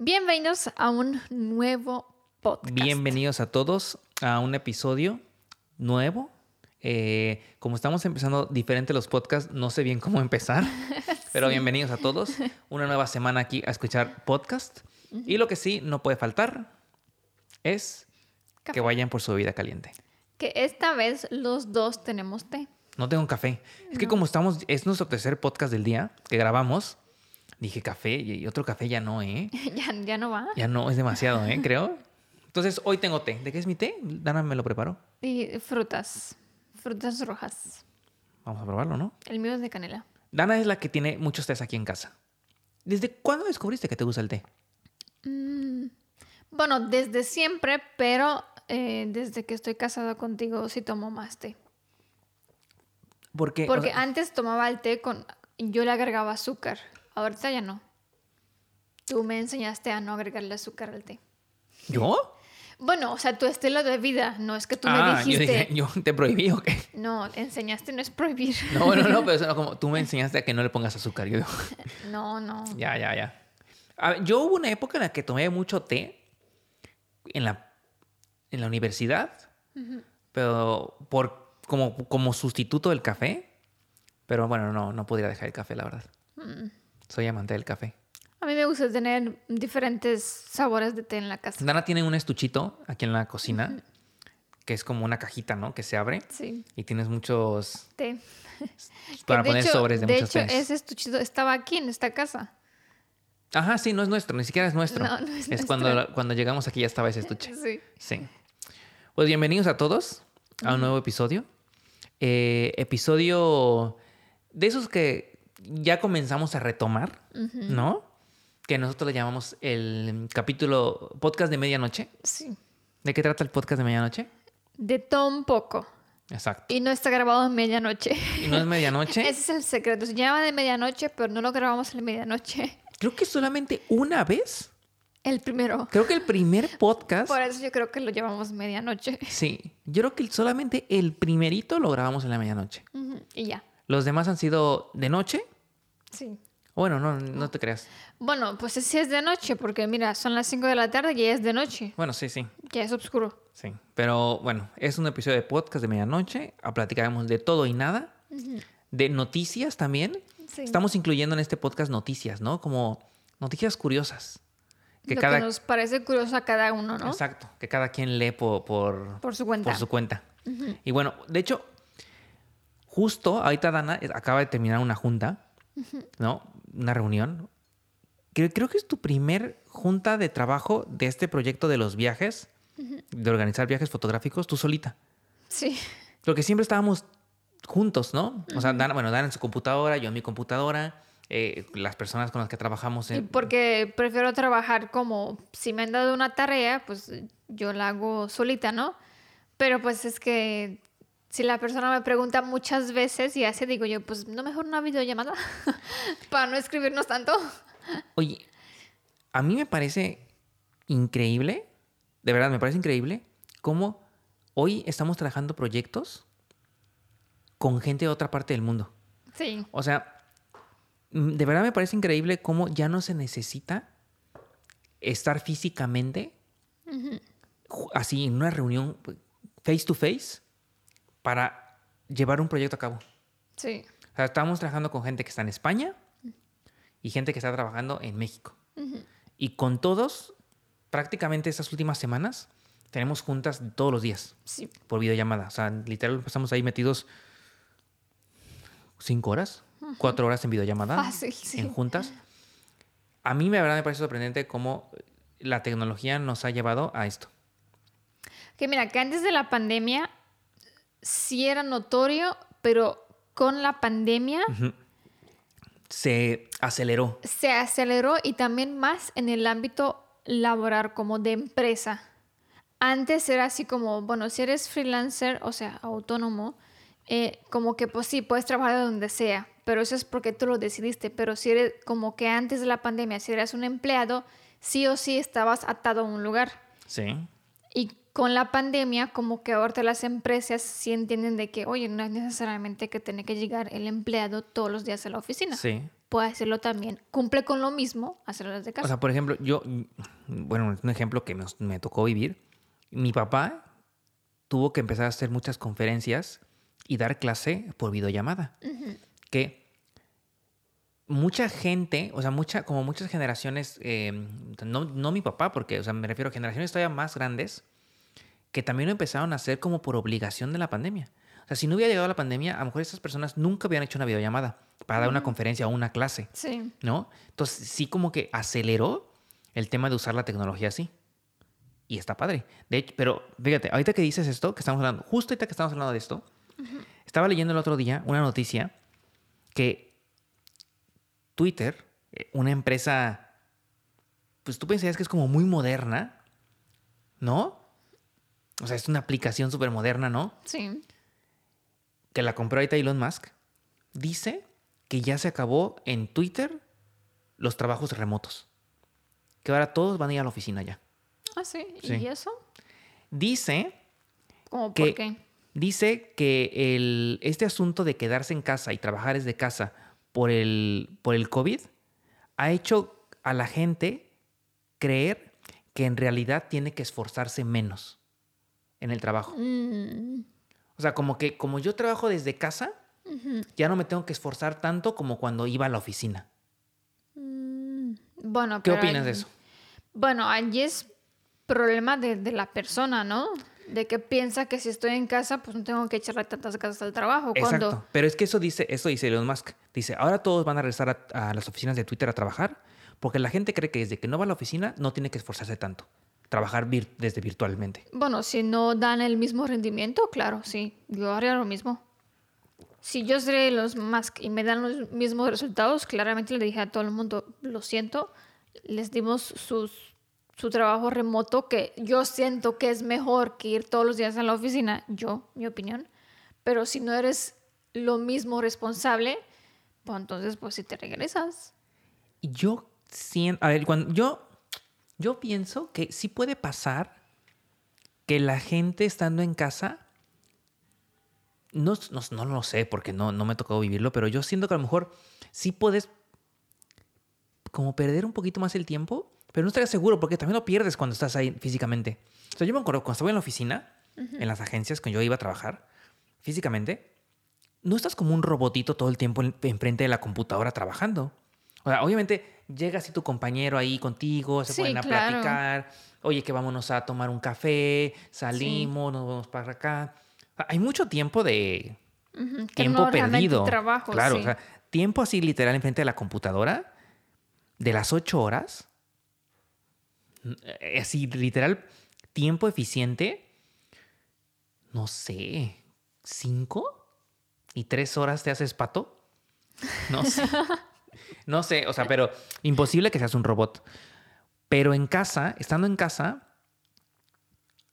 Bienvenidos a un nuevo podcast. Bienvenidos a todos a un episodio nuevo. Eh, como estamos empezando diferente los podcasts, no sé bien cómo empezar, pero bienvenidos a todos. Una nueva semana aquí a escuchar podcast. Y lo que sí no puede faltar es Café. que vayan por su bebida caliente. Que esta vez los dos tenemos té. No tengo un café. Es que como estamos, es nuestro tercer podcast del día que grabamos, dije café y otro café ya no, ¿eh? ya, ya no va. Ya no, es demasiado, ¿eh? Creo. Entonces hoy tengo té. ¿De qué es mi té? Dana me lo preparó. Y frutas. Frutas rojas. Vamos a probarlo, ¿no? El mío es de canela. Dana es la que tiene muchos tés aquí en casa. ¿Desde cuándo descubriste que te gusta el té? Mm, bueno, desde siempre, pero eh, desde que estoy casada contigo sí tomo más té. Porque, o Porque sea, antes tomaba el té con... Yo le agregaba azúcar. Ahorita ya no. Tú me enseñaste a no agregarle azúcar al té. ¿yo? Bueno, o sea, tu estilo de vida, no es que tú ah, me dijiste. yo dije, ¿yo te prohibí o qué? No, enseñaste no es prohibir. No, no, no, pero eso no, como tú me enseñaste a que no le pongas azúcar. Yo digo, No, no. ya, ya, ya. A ver, yo hubo una época en la que tomé mucho té en la, en la universidad, pero por, como, como sustituto del café. Pero bueno, no, no podría dejar el café, la verdad. Mm. Soy amante del café. A mí me gusta tener diferentes sabores de té en la casa. Dana tiene un estuchito aquí en la cocina, que es como una cajita, ¿no? Que se abre Sí, y tienes muchos té. para poner sobres de, de muchos hecho, tés. ese estuchito estaba aquí en esta casa. Ajá, sí, no es nuestro, ni siquiera es nuestro. No, no es es nuestro. cuando, cuando llegamos aquí ya estaba ese estuche. Sí. Sí. Pues bienvenidos a todos a un nuevo episodio. Eh, episodio de esos que ya comenzamos a retomar, ¿no? Que nosotros le llamamos el capítulo podcast de medianoche. Sí. ¿De qué trata el podcast de medianoche? De todo un poco. Exacto. Y no está grabado en medianoche. Y no es medianoche. Ese es el secreto. Se llama de medianoche, pero no lo grabamos en medianoche. Creo que solamente una vez. El primero. Creo que el primer podcast. Por eso yo creo que lo llevamos medianoche. Sí. Yo creo que solamente el primerito lo grabamos en la medianoche. Y ya. Los demás han sido de noche. Sí. Bueno, no, no te creas. Bueno, pues sí es de noche, porque mira, son las 5 de la tarde y ya es de noche. Bueno, sí, sí. Ya es oscuro. Sí. Pero bueno, es un episodio de podcast de medianoche. A platicaremos de todo y nada. De noticias también. Sí. Estamos incluyendo en este podcast noticias, ¿no? Como noticias curiosas. Que Lo cada. que nos parece curioso a cada uno, ¿no? Exacto. Que cada quien lee por, por, Por su cuenta. por su cuenta. Y bueno, de hecho, justo ahorita Dana acaba de terminar una junta, ¿no? Una reunión. Creo, creo que es tu primer junta de trabajo de este proyecto de los viajes, de organizar viajes fotográficos, tú solita. Sí. Lo que siempre estábamos juntos, ¿no? O sea, bueno, Dana en su computadora, yo en mi computadora, eh, las personas con las que trabajamos Y en... porque prefiero trabajar como si me han dado una tarea, pues yo la hago solita, ¿no? Pero pues es que si la persona me pregunta muchas veces y hace, digo yo, pues no mejor una videollamada para no escribirnos tanto. Oye, a mí me parece increíble, de verdad me parece increíble, cómo hoy estamos trabajando proyectos con gente de otra parte del mundo. Sí. O sea, mm, de verdad me parece increíble cómo ya no se necesita estar físicamente así en una reunión face to face para llevar un proyecto a cabo. Sí. O sea, estamos trabajando con gente que está en España y gente que está trabajando en México. Y con todos, prácticamente estas últimas semanas, tenemos juntas todos los días Sí. por videollamada. O sea, literal, estamos ahí metidos cinco horas, cuatro horas en videollamada, Fácil, sí. en juntas. A mí, la verdad, me parece sorprendente cómo la tecnología nos ha llevado a esto. Que mira, que antes de la pandemia sí era notorio, pero con la pandemia Se aceleró. se aceleró y también más en el ámbito laboral como de empresa. Antes era así como, bueno, si eres freelancer, o sea, autónomo, eh, como que pues sí, puedes trabajar de donde sea, pero eso es porque tú lo decidiste. Pero si eres como que antes de la pandemia, si eras un empleado, sí o sí estabas atado a un lugar. Sí. Y con la pandemia, como que ahorita las empresas sí entienden de que, oye, no es necesariamente que tiene que llegar el empleado todos los días a la oficina. Sí. Puede hacerlo también. Cumple con lo mismo, hacerlo desde casa. O sea, por ejemplo, yo, bueno, es un ejemplo que nos- me tocó vivir. Mi papá tuvo que empezar a hacer muchas conferencias y dar clase por videollamada. Que mucha gente, o sea, mucha, como muchas generaciones, eh, no, no mi papá, porque, o sea, me refiero a generaciones todavía más grandes, que también lo empezaron a hacer como por obligación de la pandemia. O sea, si no hubiera llegado la pandemia, a lo mejor esas personas nunca hubieran hecho una videollamada para dar una conferencia o una clase. sí. ¿no? Entonces sí como que aceleró el tema de usar la tecnología así. Y está padre. De hecho, pero fíjate, ahorita que dices esto, que estamos hablando, justo ahorita que estamos hablando de esto, estaba leyendo el otro día una noticia que Twitter, eh, una empresa, pues tú pensarías que es como muy moderna, ¿no? O sea, es una aplicación súper moderna, ¿no? Sí. que la compró ahorita Elon Musk, dice que ya se acabó en Twitter los trabajos remotos. Que ahora todos van a ir a la oficina ya. Ah, sí. Sí. ¿Y eso? Dice ¿Cómo que, por qué? dice que el, este asunto de quedarse en casa y trabajar desde casa por el, por el COVID ha hecho a la gente creer que en realidad tiene que esforzarse menos en el trabajo. Mm, O sea, como que como yo trabajo desde casa, ya no me tengo que esforzar tanto como cuando iba a la oficina. mm, bueno, ¿Qué pero opinas de eso? Bueno, allí es problema de, de la persona, ¿no? De que piensa que si estoy en casa, pues no tengo que echarle tantas ganas al trabajo. Exacto. Cuando, Pero es que eso dice, eso dice Elon Musk. Dice, ahora todos van a regresar a, a las oficinas de Twitter a trabajar porque la gente cree que desde que no va a la oficina no tiene que esforzarse tanto. Trabajar vir- desde virtualmente. bueno, si no dan el mismo rendimiento, claro, sí, yo haría lo mismo. Si yo seré los más y me dan los mismos resultados, claramente le dije a todo el mundo, lo siento, les dimos sus, su trabajo remoto que yo siento que es mejor que ir todos los días a la oficina, yo, mi opinión. Pero si no eres lo mismo responsable, pues entonces pues si te regresas. Yo siento, a ver, cuando yo, yo pienso que sí puede pasar que la gente estando en casa, no, no, no lo sé porque no, no me ha tocado vivirlo, pero yo siento que a lo mejor sí puedes como perder un poquito más el tiempo, pero no estaría seguro porque también lo pierdes cuando estás ahí físicamente. O sea, yo me acuerdo cuando estaba en la oficina, en las agencias que yo iba a trabajar físicamente, no estás como un robotito todo el tiempo en- enfrente de la computadora trabajando. O sea, obviamente llega así tu compañero ahí contigo, se Sí, ponen a claro. platicar, oye, que vámonos a tomar un café, salimos, nos vamos para acá. Hay mucho tiempo de Ujú, que tiempo no perdido. trabajo, claro, sí. o sea, tiempo así literal enfrente de la computadora de las ocho horas. eh, Así literal, tiempo eficiente. No sé, cinco y tres horas te haces pato. No sé. No sé, o sea, pero imposible que seas un robot. Pero en casa, estando en casa,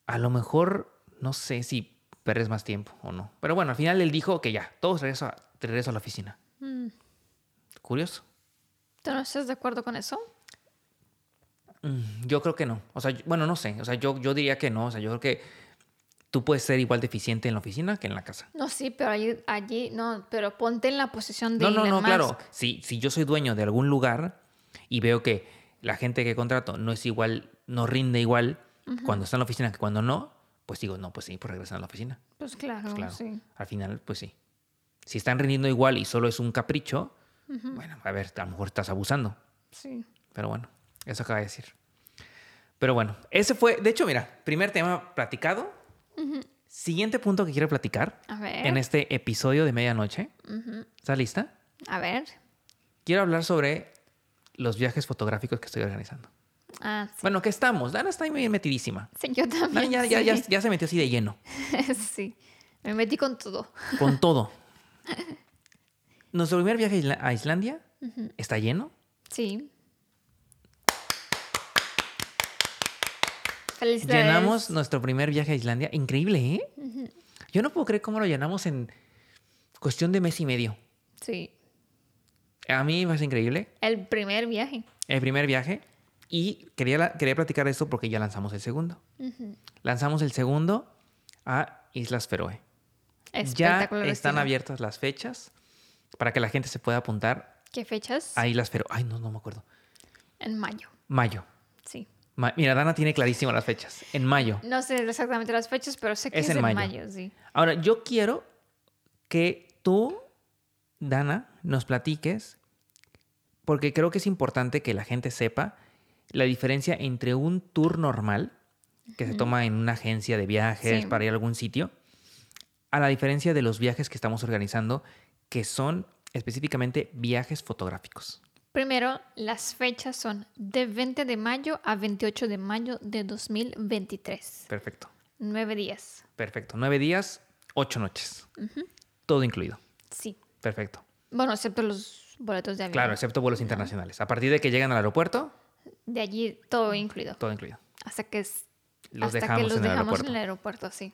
a lo mejor no sé si perdes más tiempo o no. Pero bueno, al final él dijo que ya, todos regreso a, regreso a la oficina. Mm. Curioso. ¿Tú no estás de acuerdo con eso? Mm, Yo creo que no. O sea, yo- bueno, no sé. O sea, yo, yo diría que no. O sea, yo creo que tú puedes ser igual de eficiente en la oficina que en la casa. No, sí, pero allí, allí no, pero ponte en la posición de No, no, Elon no, Musk. claro. Si, si yo soy dueño de algún lugar y veo que la gente que contrato no es igual, no rinde igual cuando está en la oficina que cuando no, pues digo, no, pues sí, pues regresan a la oficina. Pues claro, Pues claro. sí. Al final, pues sí. Si están rindiendo igual y solo es un capricho, bueno, a ver, a lo mejor estás abusando. Sí. Pero bueno, eso acaba de decir. Pero bueno, ese fue, de hecho, mira, primer tema platicado. Siguiente punto que quiero platicar A ver. en este episodio de medianoche. ¿Estás lista? A ver. Quiero hablar sobre los viajes fotográficos que estoy organizando. Ah, sí. Bueno, que estamos. Dana está ahí muy metidísima. Sí, yo Dana también. ya, ya, ya, se metió así de lleno. sí. Me metí con todo. Con todo. Nuestro primer viaje a Islandia está lleno. Sí. Felicidades. Llenamos nuestro primer viaje a Islandia. Increíble, ¿eh? Yo no puedo creer cómo lo llenamos en cuestión de mes y medio. Sí. A mí me parece increíble. El primer viaje. El primer viaje. Y quería, quería platicar de esto porque ya lanzamos el segundo. Lanzamos el segundo a Islas Feroe. Ya están abiertas las fechas para que la gente se pueda apuntar ¿Qué fechas? a Islas Feroe. Ay, no, no me acuerdo. En mayo, Mayo. sí. Mira, Dana tiene clarísimas las fechas. En mayo. No sé exactamente las fechas, pero sé que Es es, en mayo. mayo. sí. Ahora, yo quiero que tú, Dana, nos platiques, porque creo que es importante que la gente sepa la diferencia entre un tour normal, que se toma en una agencia de viajes Sí. para ir a algún sitio, a la diferencia de los viajes que estamos organizando, que son específicamente viajes fotográficos. Primero, las fechas son de 20 de mayo a 28 de mayo de 2023. Perfecto, Nueve días. perfecto. Nueve días, ocho noches. Todo incluido. Sí. Perfecto. Bueno, excepto los boletos de avión. Claro, excepto vuelos internacionales. A partir de que llegan al aeropuerto, De allí todo incluido. todo incluido. Hasta que, es- Los hasta dejamos que los en el dejamos aeropuerto. en el aeropuerto, sí.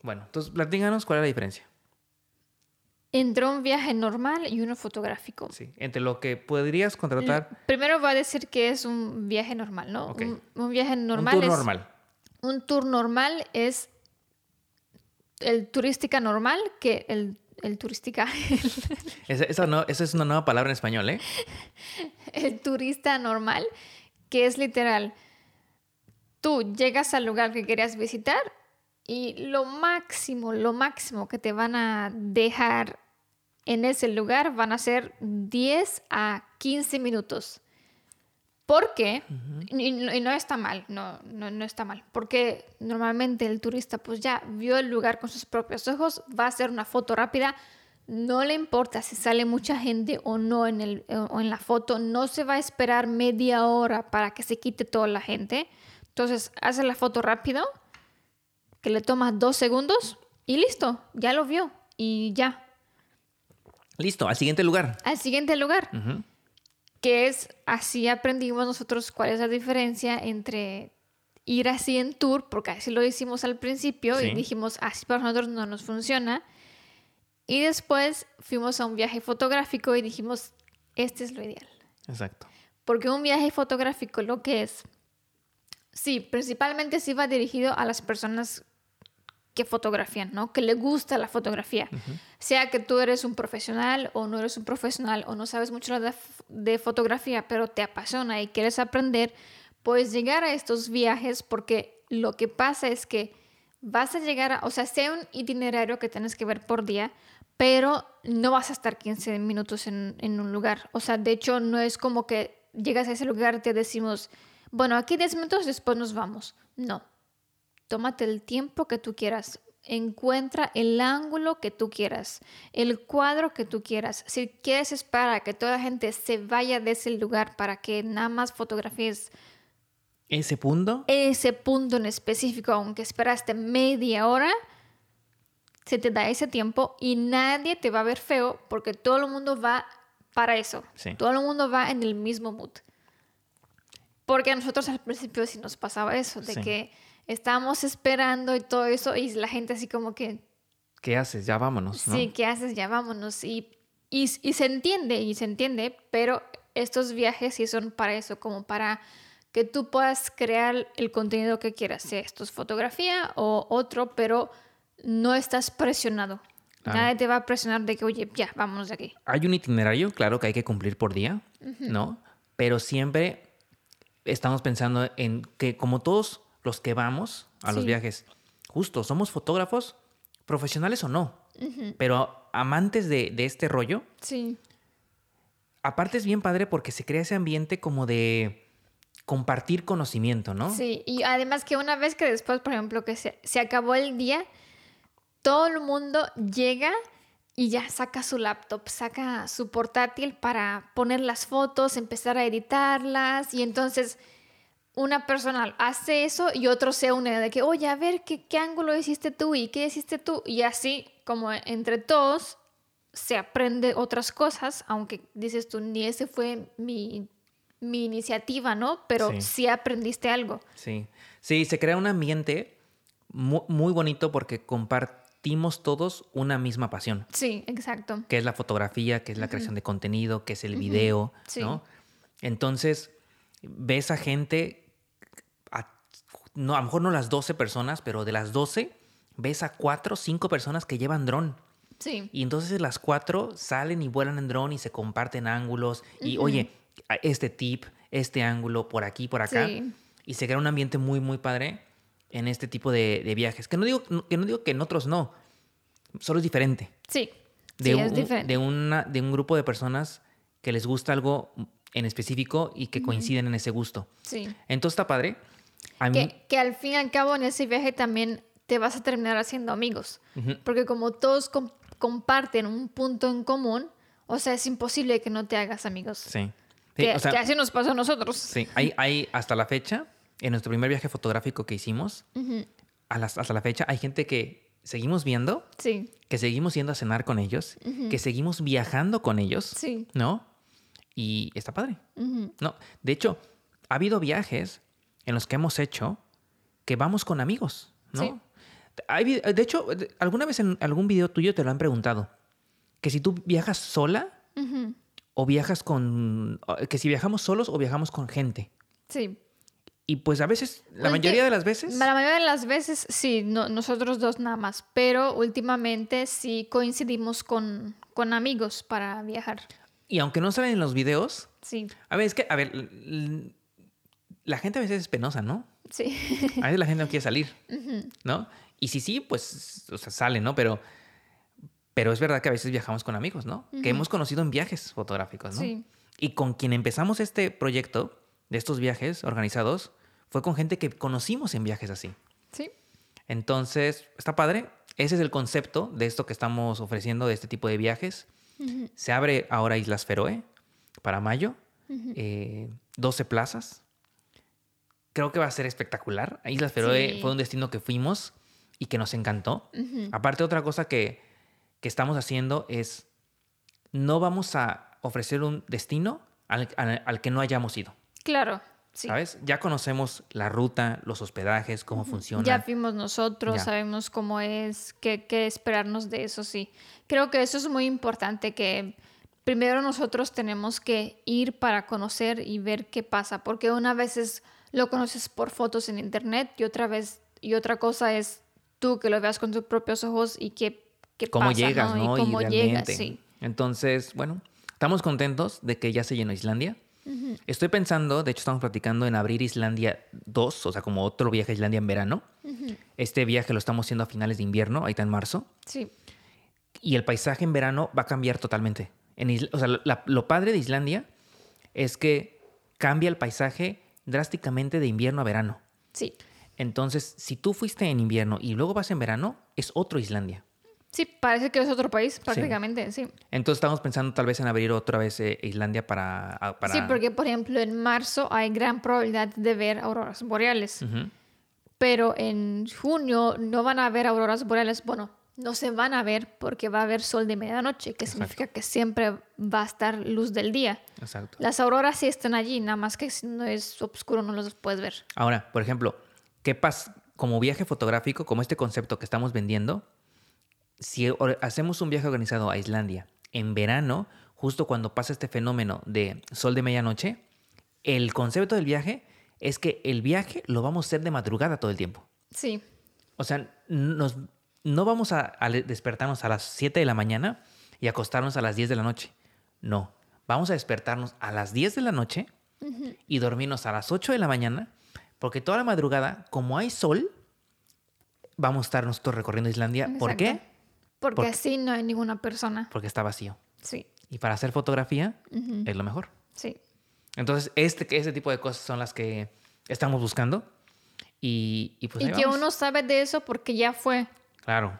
Bueno, entonces platícanos cuál es la diferencia. Entre un viaje normal y uno fotográfico. Sí, entre lo que podrías contratar Primero voy a decir que es un viaje normal, ¿no? Un, un viaje normal un tour es... normal. Un tour normal es el turística normal, que el, el turística, Esa, esa no- esa es una nueva palabra en español, ¿eh? el turista normal, que es literal, tú llegas al lugar que querías visitar y lo máximo, lo máximo que te van a dejar en ese lugar van a ser 10 a 15 minutos. Porque, y, no- y no está mal, no, no, no está mal, porque normalmente el turista pues ya vio el lugar con sus propios ojos, va a hacer una foto rápida, no le importa si sale mucha gente o no en, el, o en la foto, no se va a esperar media hora para que se quite toda la gente. Entonces hace la foto rápido, que le toma dos segundos y listo, ya lo vio y ya. Listo, al siguiente lugar. Al siguiente lugar Ujú. que es así aprendimos nosotros cuál es la diferencia entre ir así en tour, porque así lo hicimos al principio Sí. y dijimos así para nosotros no nos funciona. Y después fuimos a un viaje fotográfico y dijimos, este es lo ideal. Exacto. Porque un viaje fotográfico lo que es, sí, principalmente sí va dirigido a las personas que fotografían, ¿no? Que le gusta la fotografía. Sea que tú eres un profesional o no eres un profesional o no sabes mucho de, de fotografía, pero te apasiona y quieres aprender, puedes llegar a estos viajes porque lo que pasa es que vas a llegar a, o sea, sea un itinerario que tienes que ver por día, pero no vas a estar 15 minutos en, en un lugar. O sea, de hecho, no es como que llegas a ese lugar y te decimos, bueno, aquí 10 minutos, después nos vamos. No. Tómate el tiempo que tú quieras. Encuentra el ángulo que tú quieras, el cuadro que tú quieras. Si quieres esperar a que toda la gente se vaya de ese lugar para que nada más fotografíes Ese punto, ese punto en específico, aunque esperaste media hora, se te da ese tiempo y nadie te va a ver feo porque todo el mundo va para eso. Sí. Todo el mundo va en el mismo mood. Porque a nosotros al principio sí nos pasaba eso, de Sí. que estábamos esperando y todo eso y la gente así como que, ¿qué haces? Ya vámonos, ¿no? sí, ¿qué haces? Ya vámonos. Y, y, y se entiende, y se entiende, pero estos viajes sí son para eso, como para que tú puedas crear el contenido que quieras, sea esto es fotografía o otro, pero no estás presionado. Claro. Nadie te va a presionar de que, oye, ya, vámonos de aquí. Hay un itinerario, claro, que hay que cumplir por día, ¿no? Pero siempre estamos pensando en que como todos los que vamos a los viajes, justo, somos fotógrafos, profesionales o no, pero amantes de, de este rollo, Sí. aparte es bien padre porque se crea ese ambiente como de compartir conocimiento, ¿no? Sí, y además que una vez que después, por ejemplo, que se, se acabó el día, todo el mundo llega y ya saca su laptop, saca su portátil para poner las fotos, empezar a editarlas y entonces una persona hace eso y otro se une de que, oye, a ver, ¿qué, qué ángulo hiciste tú y qué hiciste tú? Y así, como entre todos, se aprende otras cosas, aunque dices tú, ni ese fue mi, mi iniciativa, ¿no? Pero Sí. sí aprendiste algo. Sí, sí, se crea un ambiente mu- muy, bonito porque compartimos todos una misma pasión, Sí, exacto. que es la fotografía, que es la creación de contenido, que es el video, Sí. ¿no? Entonces, ves a gente, no, a lo mejor no las 12 personas, pero de las 12 ves a 4 5 personas que llevan dron. Sí. Y entonces las cuatro salen y vuelan en dron y se comparten ángulos. Y oye, este tip, este ángulo, por aquí, por acá. Sí. Y se crea un ambiente muy, muy padre en este tipo de, de viajes. Que no, digo, que no digo que en otros no. Solo es diferente. Sí. De, sí, un, es diferente. de, una, de un grupo de personas que les gusta algo en específico y que coinciden en ese gusto. Sí. Entonces está padre. A mí, Que, que al fin y al cabo en ese viaje también te vas a terminar haciendo amigos. Porque como todos com- comparten un punto en común, o sea, es imposible que no te hagas amigos. sí. Sí, que, o sea, que así nos pasó a nosotros. sí, hay, hay hasta la fecha, en nuestro primer viaje fotográfico que hicimos, a las- hasta la fecha, hay gente que seguimos viendo, Sí, que seguimos yendo a cenar con ellos, que seguimos viajando con ellos, sí. ¿no? Y está padre. No, de hecho, ha habido viajes en los que hemos hecho que vamos con amigos, ¿no? Sí. Hay de hecho, alguna vez en algún video tuyo te lo han preguntado, que si tú viajas sola o viajas con, que si viajamos solos o viajamos con gente. Sí. Y pues a veces, la mayoría de las veces, La mayoría de las veces sí, no- nosotros dos nada más, pero últimamente sí coincidimos con, con amigos para viajar. y aunque no salen en los videos, Sí, a ver, es que, a ver, la gente a veces es penosa, ¿no? sí. A veces la gente no quiere salir, ¿no? Y si sí, pues, o sea, sale, ¿no? Pero, pero es verdad que a veces viajamos con amigos, ¿no? Que hemos conocido en viajes fotográficos, ¿no? Sí. Y con quien empezamos este proyecto de estos viajes organizados fue con gente que conocimos en viajes así. sí. Entonces, está padre. Ese es el concepto de esto que estamos ofreciendo, de este tipo de viajes. Se abre ahora Islas Feroe para mayo. eh, 12 plazas. Creo que va a ser espectacular. Islas Feroe Sí. fue un destino que fuimos y que nos encantó. Aparte, otra cosa que, que estamos haciendo es no vamos a ofrecer un destino al, al- al que no hayamos ido. Claro, sí. ¿Sabes? Ya conocemos la ruta, los hospedajes, cómo funciona. Ya fuimos nosotros, Ya. sabemos cómo es, qué, qué esperarnos de eso, sí. Creo que eso es muy importante, que primero nosotros tenemos que ir para conocer y ver qué pasa, porque una vez es- lo conoces por fotos en internet y otra vez, y otra cosa es tú que lo veas con tus propios ojos y qué, qué cómo pasa, llegas, ¿no? ¿no? Y cómo llegas, realmente. sí. Entonces, bueno, estamos contentos de que ya se llenó Islandia. Estoy pensando, de hecho estamos platicando en abrir Islandia 2, o sea, como otro viaje a Islandia en verano. Este viaje lo estamos haciendo a finales de invierno, ahí está en marzo. Sí, Y el paisaje en verano va a cambiar totalmente. En Isla- o sea, la- lo padre de Islandia es que cambia el paisaje drásticamente de invierno a verano. sí. Entonces, si tú fuiste en invierno y luego vas en verano, es otro Islandia. Sí, parece que es otro país, prácticamente, sí. Entonces estamos pensando tal vez en abrir otra vez eh, Islandia para, a- para... Sí, porque por ejemplo en marzo hay gran probabilidad de ver auroras boreales. Pero en junio no van a haber auroras boreales. Bueno, no se van a ver porque va a haber sol de medianoche, que significa que siempre va a estar luz del día. Exacto. Las auroras sí están allí, nada más que si no es oscuro no los puedes ver. Ahora, por ejemplo, ¿qué pasa? Como viaje fotográfico, como este concepto que estamos vendiendo, si hacemos un viaje organizado a Islandia en verano, justo cuando pasa este fenómeno de sol de medianoche, el concepto del viaje es que el viaje lo vamos a hacer de madrugada todo el tiempo. Sí, O sea, nos, no vamos a, despertarnos a las 7 de la mañana y acostarnos a las 10 de la noche. No, vamos a despertarnos a las 10 de la noche y dormirnos a las 8 de la mañana, porque toda la madrugada, como hay sol, vamos a estar nosotros recorriendo Islandia. ¿Por qué? porque Porque- así no hay ninguna persona. Porque está vacío. Sí, Y para hacer fotografía es lo mejor. sí, Entonces, este, este tipo de cosas son las que estamos buscando. Y, y pues y ahí que vamos. uno sabe de eso porque ya fue. Claro,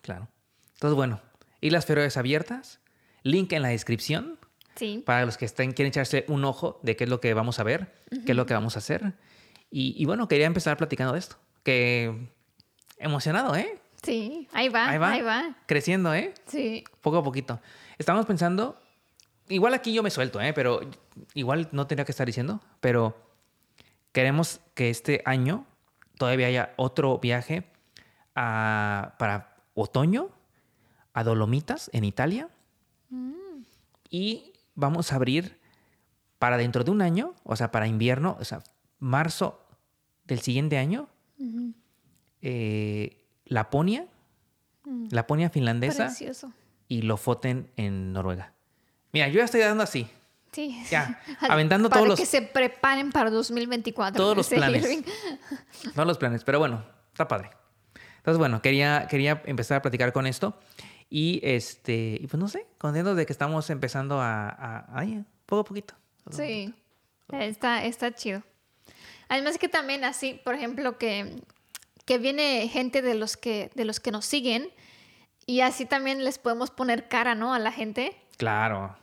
claro. Entonces, bueno, Islas Feroes abiertas, link en la descripción Sí, para los que estén, quieren echarse un ojo de qué es lo que vamos a ver, qué es lo que vamos a hacer. Y, y bueno, quería empezar platicando de esto. Que emocionado, ¿eh? sí, ahí va, Ahí va. ahí va. Creciendo, ¿eh? Sí, Poco a poquito. Estamos pensando, igual aquí yo me suelto, ¿eh? Pero igual no tenía que estar diciendo, pero queremos que este año todavía haya otro viaje a- para otoño a Dolomitas en Italia. Y vamos a abrir para dentro de un año, o sea, para invierno, o sea, marzo del siguiente año, eh, Laponia, Laponia finlandesa Precioso. y Lofoten en Noruega. Mira, yo ya estoy dando así. Sí. Ya, aventando para todos los- que se preparen para 2024. Todos los planes. Irving. Todos los planes, pero bueno, está padre. Entonces, bueno, quería, quería empezar a platicar con esto. Y este, y pues no sé, contentos de que estamos empezando a, a, ay, poco a poquito. Sí. Está, está chido. Además que también así, por ejemplo, que, que viene gente de los que, de los que nos siguen y así también les podemos poner cara, ¿no? A la gente. Claro,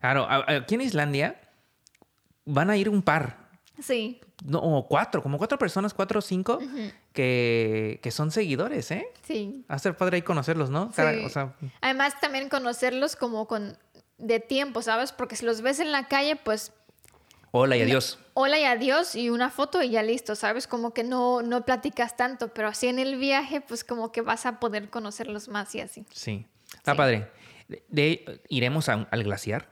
claro. Aquí en Islandia van a ir un par, Sí, no, o cuatro, como cuatro personas, cuatro o cinco, que, que son seguidores, ¿eh? sí. Va a ser padre ahí conocerlos, ¿no? Cada- Sí. o sea, Además también conocerlos como con de tiempo, ¿sabes? Porque si los ves en la calle, pues hola y adiós. hola y adiós y una foto y ya listo, ¿sabes? Como que no, no platicas tanto, pero así en el viaje, pues como que vas a poder conocerlos más y así. Sí, está Sí. padre. De, iremos a al glaciar.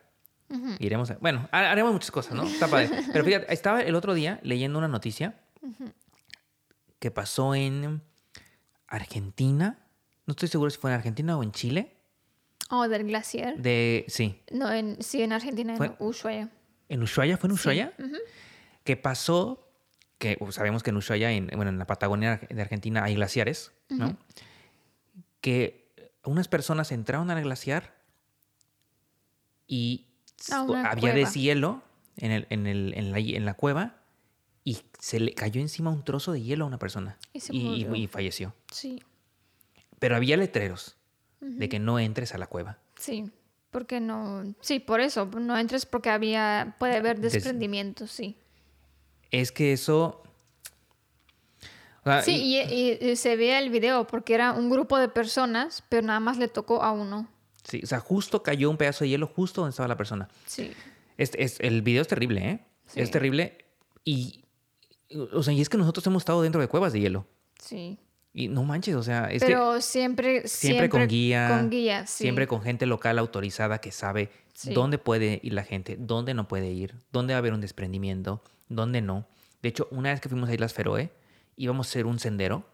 Iremos a- bueno, ha- haremos muchas cosas, ¿no? Está padre. Pero fíjate, estaba el otro día leyendo una noticia que pasó en Argentina. No estoy seguro si fue en Argentina o en Chile. Oh, del glaciar. De, sí, No, en, sí, en Argentina, Fue- en Ushuaia. en Ushuaia, ¿fue en Ushuaia? Que pasó, que sabemos que en Ushuaia, en, bueno, en la Patagonia de Argentina hay glaciares, ¿no? Que unas personas entraron al glaciar y Había cueva. deshielo en, el, en, el, en, la, en la cueva y se le cayó encima un trozo de hielo a una persona Y se y, murió. y falleció. Sí, Pero había letreros de que no entres a la cueva. sí. Porque no. Sí, por eso. No entres porque había. Puede haber Des- desprendimientos, sí. Es que eso... o sea, Sí, y- y, se ve el video porque era un grupo de personas, pero nada más le tocó a uno. Sí, o sea, justo cayó un pedazo de hielo justo donde estaba la persona. Sí. Es, es- el video es terrible, ¿eh? Sí. Es terrible. Y, o sea, y es que nosotros hemos estado dentro de cuevas de hielo. Sí. Y no manches, o sea, es pero siempre, que siempre. siempre con guía. Con guía, sí. Siempre con gente local autorizada que sabe Sí. dónde puede ir la gente, dónde no puede ir, dónde va a haber un desprendimiento, dónde no. De hecho, una vez que fuimos a Islas Feroe, íbamos a hacer un sendero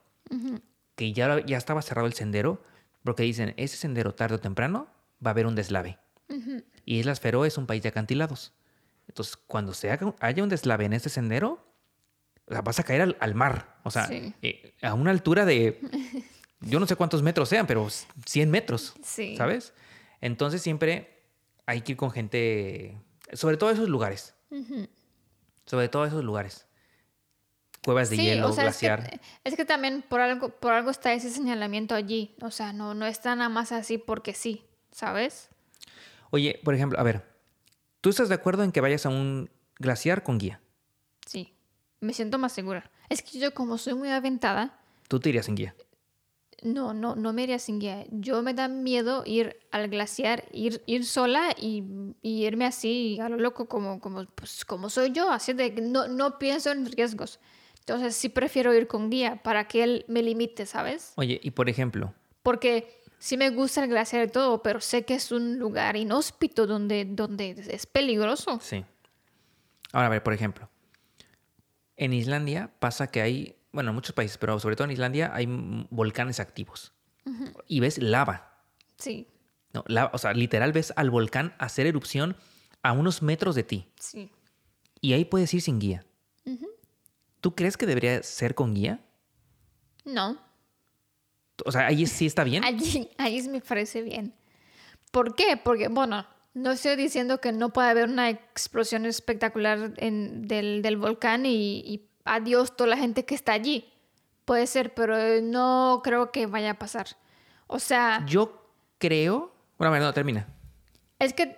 que ya, ya estaba cerrado el sendero porque dicen, ese sendero tarde o temprano va a haber un deslave. Y Islas Feroe es un país de acantilados. Entonces, cuando se haga, haya un deslave en este sendero, vas a caer al, al mar. O sea, Sí. eh, a una altura de, yo no sé cuántos metros sean, pero 100 metros, Sí. ¿sabes? Entonces siempre hay que ir con gente, sobre todo esos lugares. Sobre todo esos lugares. Cuevas de Sí, hielo, o sea, es que, glaciar. es que también por algo, por algo está ese señalamiento allí. O sea, no, no está nada más así porque sí, ¿sabes? Oye, por ejemplo, a ver, ¿tú estás de acuerdo en que vayas a un glaciar con guía? Sí. Me siento más segura. Es que yo como soy muy aventada, Tú te irías sin guía. no, no, no me iría sin guía. Yo me da miedo ir al glaciar, ir, ir sola y, y irme así a lo loco como, como, pues, como soy yo, así de que no, no pienso en riesgos. Entonces sí prefiero ir con guía para que él me limite, ¿sabes? Oye, y por ejemplo, Porque sí me gusta el glaciar y todo, pero sé que es un lugar inhóspito donde, donde es peligroso. sí. Ahora, a ver, por ejemplo, en Islandia pasa que hay, bueno, en muchos países, pero sobre todo en Islandia hay volcanes activos. Y ves lava. Sí, No, lava, o sea, literal ves al volcán hacer erupción a unos metros de ti. sí. Y ahí puedes ir sin guía. ¿Tú crees que debería ser con guía? No, O sea, ahí sí está bien. allí, sí me parece bien. ¿Por qué? Porque, bueno, no estoy diciendo que no pueda haber una explosión espectacular en, del, del volcán y, y adiós toda la gente que está allí. Puede ser, pero no creo que vaya a pasar. O sea, Yo creo. Bueno, ver, no, termina. Es que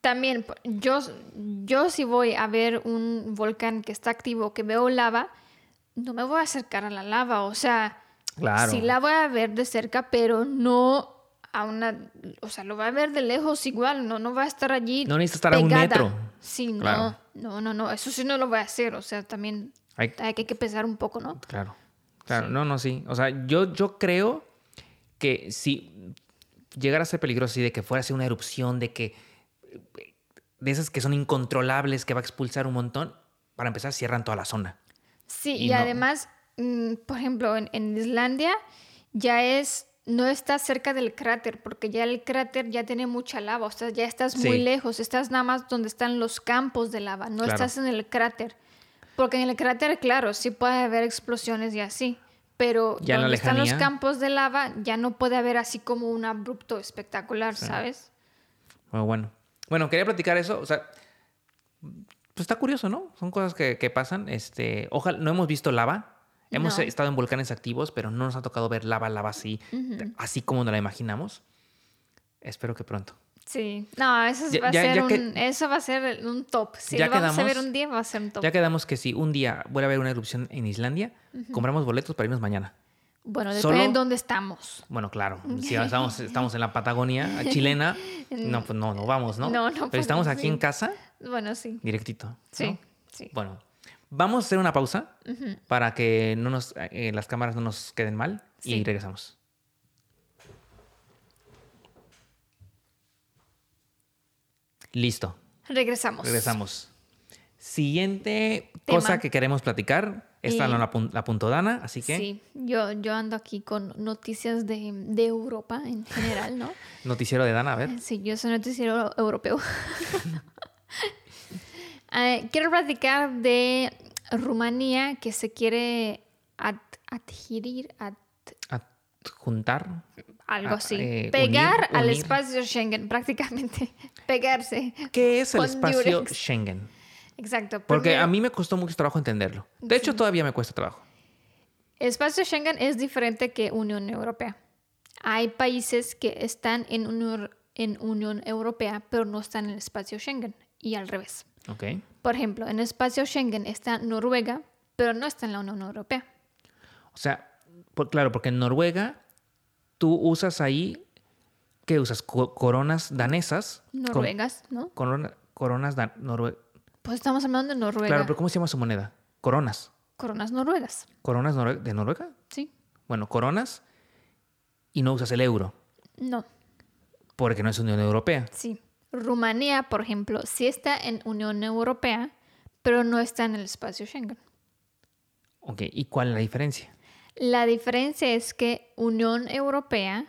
también yo, yo si voy a ver un volcán que está activo, que veo lava, no me voy a acercar a la lava. O sea, Claro. sí la voy a ver de cerca, pero no a una... O sea, lo voy a ver de lejos igual, no, no va a estar allí No necesita estar a un pegada. metro. Sí, Claro. no, no, no, no, eso sí no lo voy a hacer. O sea, también Hay- hay que, pensar un poco, ¿no? Claro. Claro, no, no, sí. O sea, yo, yo creo que si llegara a ser peligroso así de que fuera así una erupción, de que de esas que son incontrolables, que va a expulsar un montón, para empezar cierran toda la zona. Sí, Y y, no- además, mm, por ejemplo, en, en Islandia ya es, no estás cerca del cráter, porque ya el cráter ya tiene mucha lava, o sea, ya estás muy lejos, estás nada más donde están los campos de lava, no Claro. estás en el cráter. Porque en el cráter, claro, sí puede haber explosiones y así, pero Ya donde están los campos de lava ya no puede haber así como un abrupto espectacular, ¿sabes? Bueno, bueno. Bueno, quería platicar eso. O sea, pues está curioso, ¿no? Son cosas que, que pasan. Este, ojalá, no hemos visto lava. Hemos No. estado en volcanes activos, pero no nos ha tocado ver lava, lava así, así como nos la imaginamos. Espero que pronto. Sí, no, eso Ya- va a ya- ser ya un, que- eso va a ser un top. Si Ya lo vamos a ver quedamos- un día, va a ser un top. Ya quedamos que si un día vuelve a haber una erupción en Islandia, compramos boletos para irnos mañana. Bueno, Solo- depende de dónde estamos. Bueno, claro, si estamos, estamos en la Patagonia chilena, no, pues no, no vamos, ¿no? No, no Pero estamos aquí en casa, Bueno, sí. directito. ¿no? Sí, sí. Bueno, vamos a hacer una pausa para que no nos, eh, las cámaras no nos queden mal y regresamos. Listo, Regresamos. regresamos. Siguiente Tema. cosa que queremos platicar. Esta Eh, no la, la apuntó Dana, así que Sí, yo, yo ando aquí con noticias de, de Europa en general, ¿no? noticiero de Dana, a ver. Sí, yo soy noticiero europeo. Eh, quiero platicar de Rumanía que se quiere ad- adherir, ad- Adjuntar. algo Ah, así. eh, Pegar unir, al unir. espacio Schengen, prácticamente. Pegarse. ¿Qué es el espacio Durex. Schengen? Exacto. Porque primero- a mí me costó mucho trabajo entenderlo. De hecho, todavía me cuesta trabajo. El espacio Schengen es diferente que Unión Europea. Hay países que están en Unión, en Unión Europea, pero no están en el espacio Schengen, y al revés. Ok. Por ejemplo, en el espacio Schengen está Noruega, pero no está en la Unión Europea. O sea, por- claro, porque en Noruega tú usas ahí, ¿qué usas? Co- coronas danesas. Con- Noruegas, ¿no? corona- coronas dan- norue- Pues estamos hablando de Noruega. Claro, pero ¿cómo se llama su moneda? Coronas. Coronas noruegas, ¿Coronas norue- de Noruega? ¿sí? Bueno, coronas y no usas el euro, No, porque no es Unión Europea. sí. Rumanía, por ejemplo, sí está en Unión Europea, pero no está en el espacio Schengen. Ok, ¿y cuál es la diferencia? La diferencia es que Unión Europea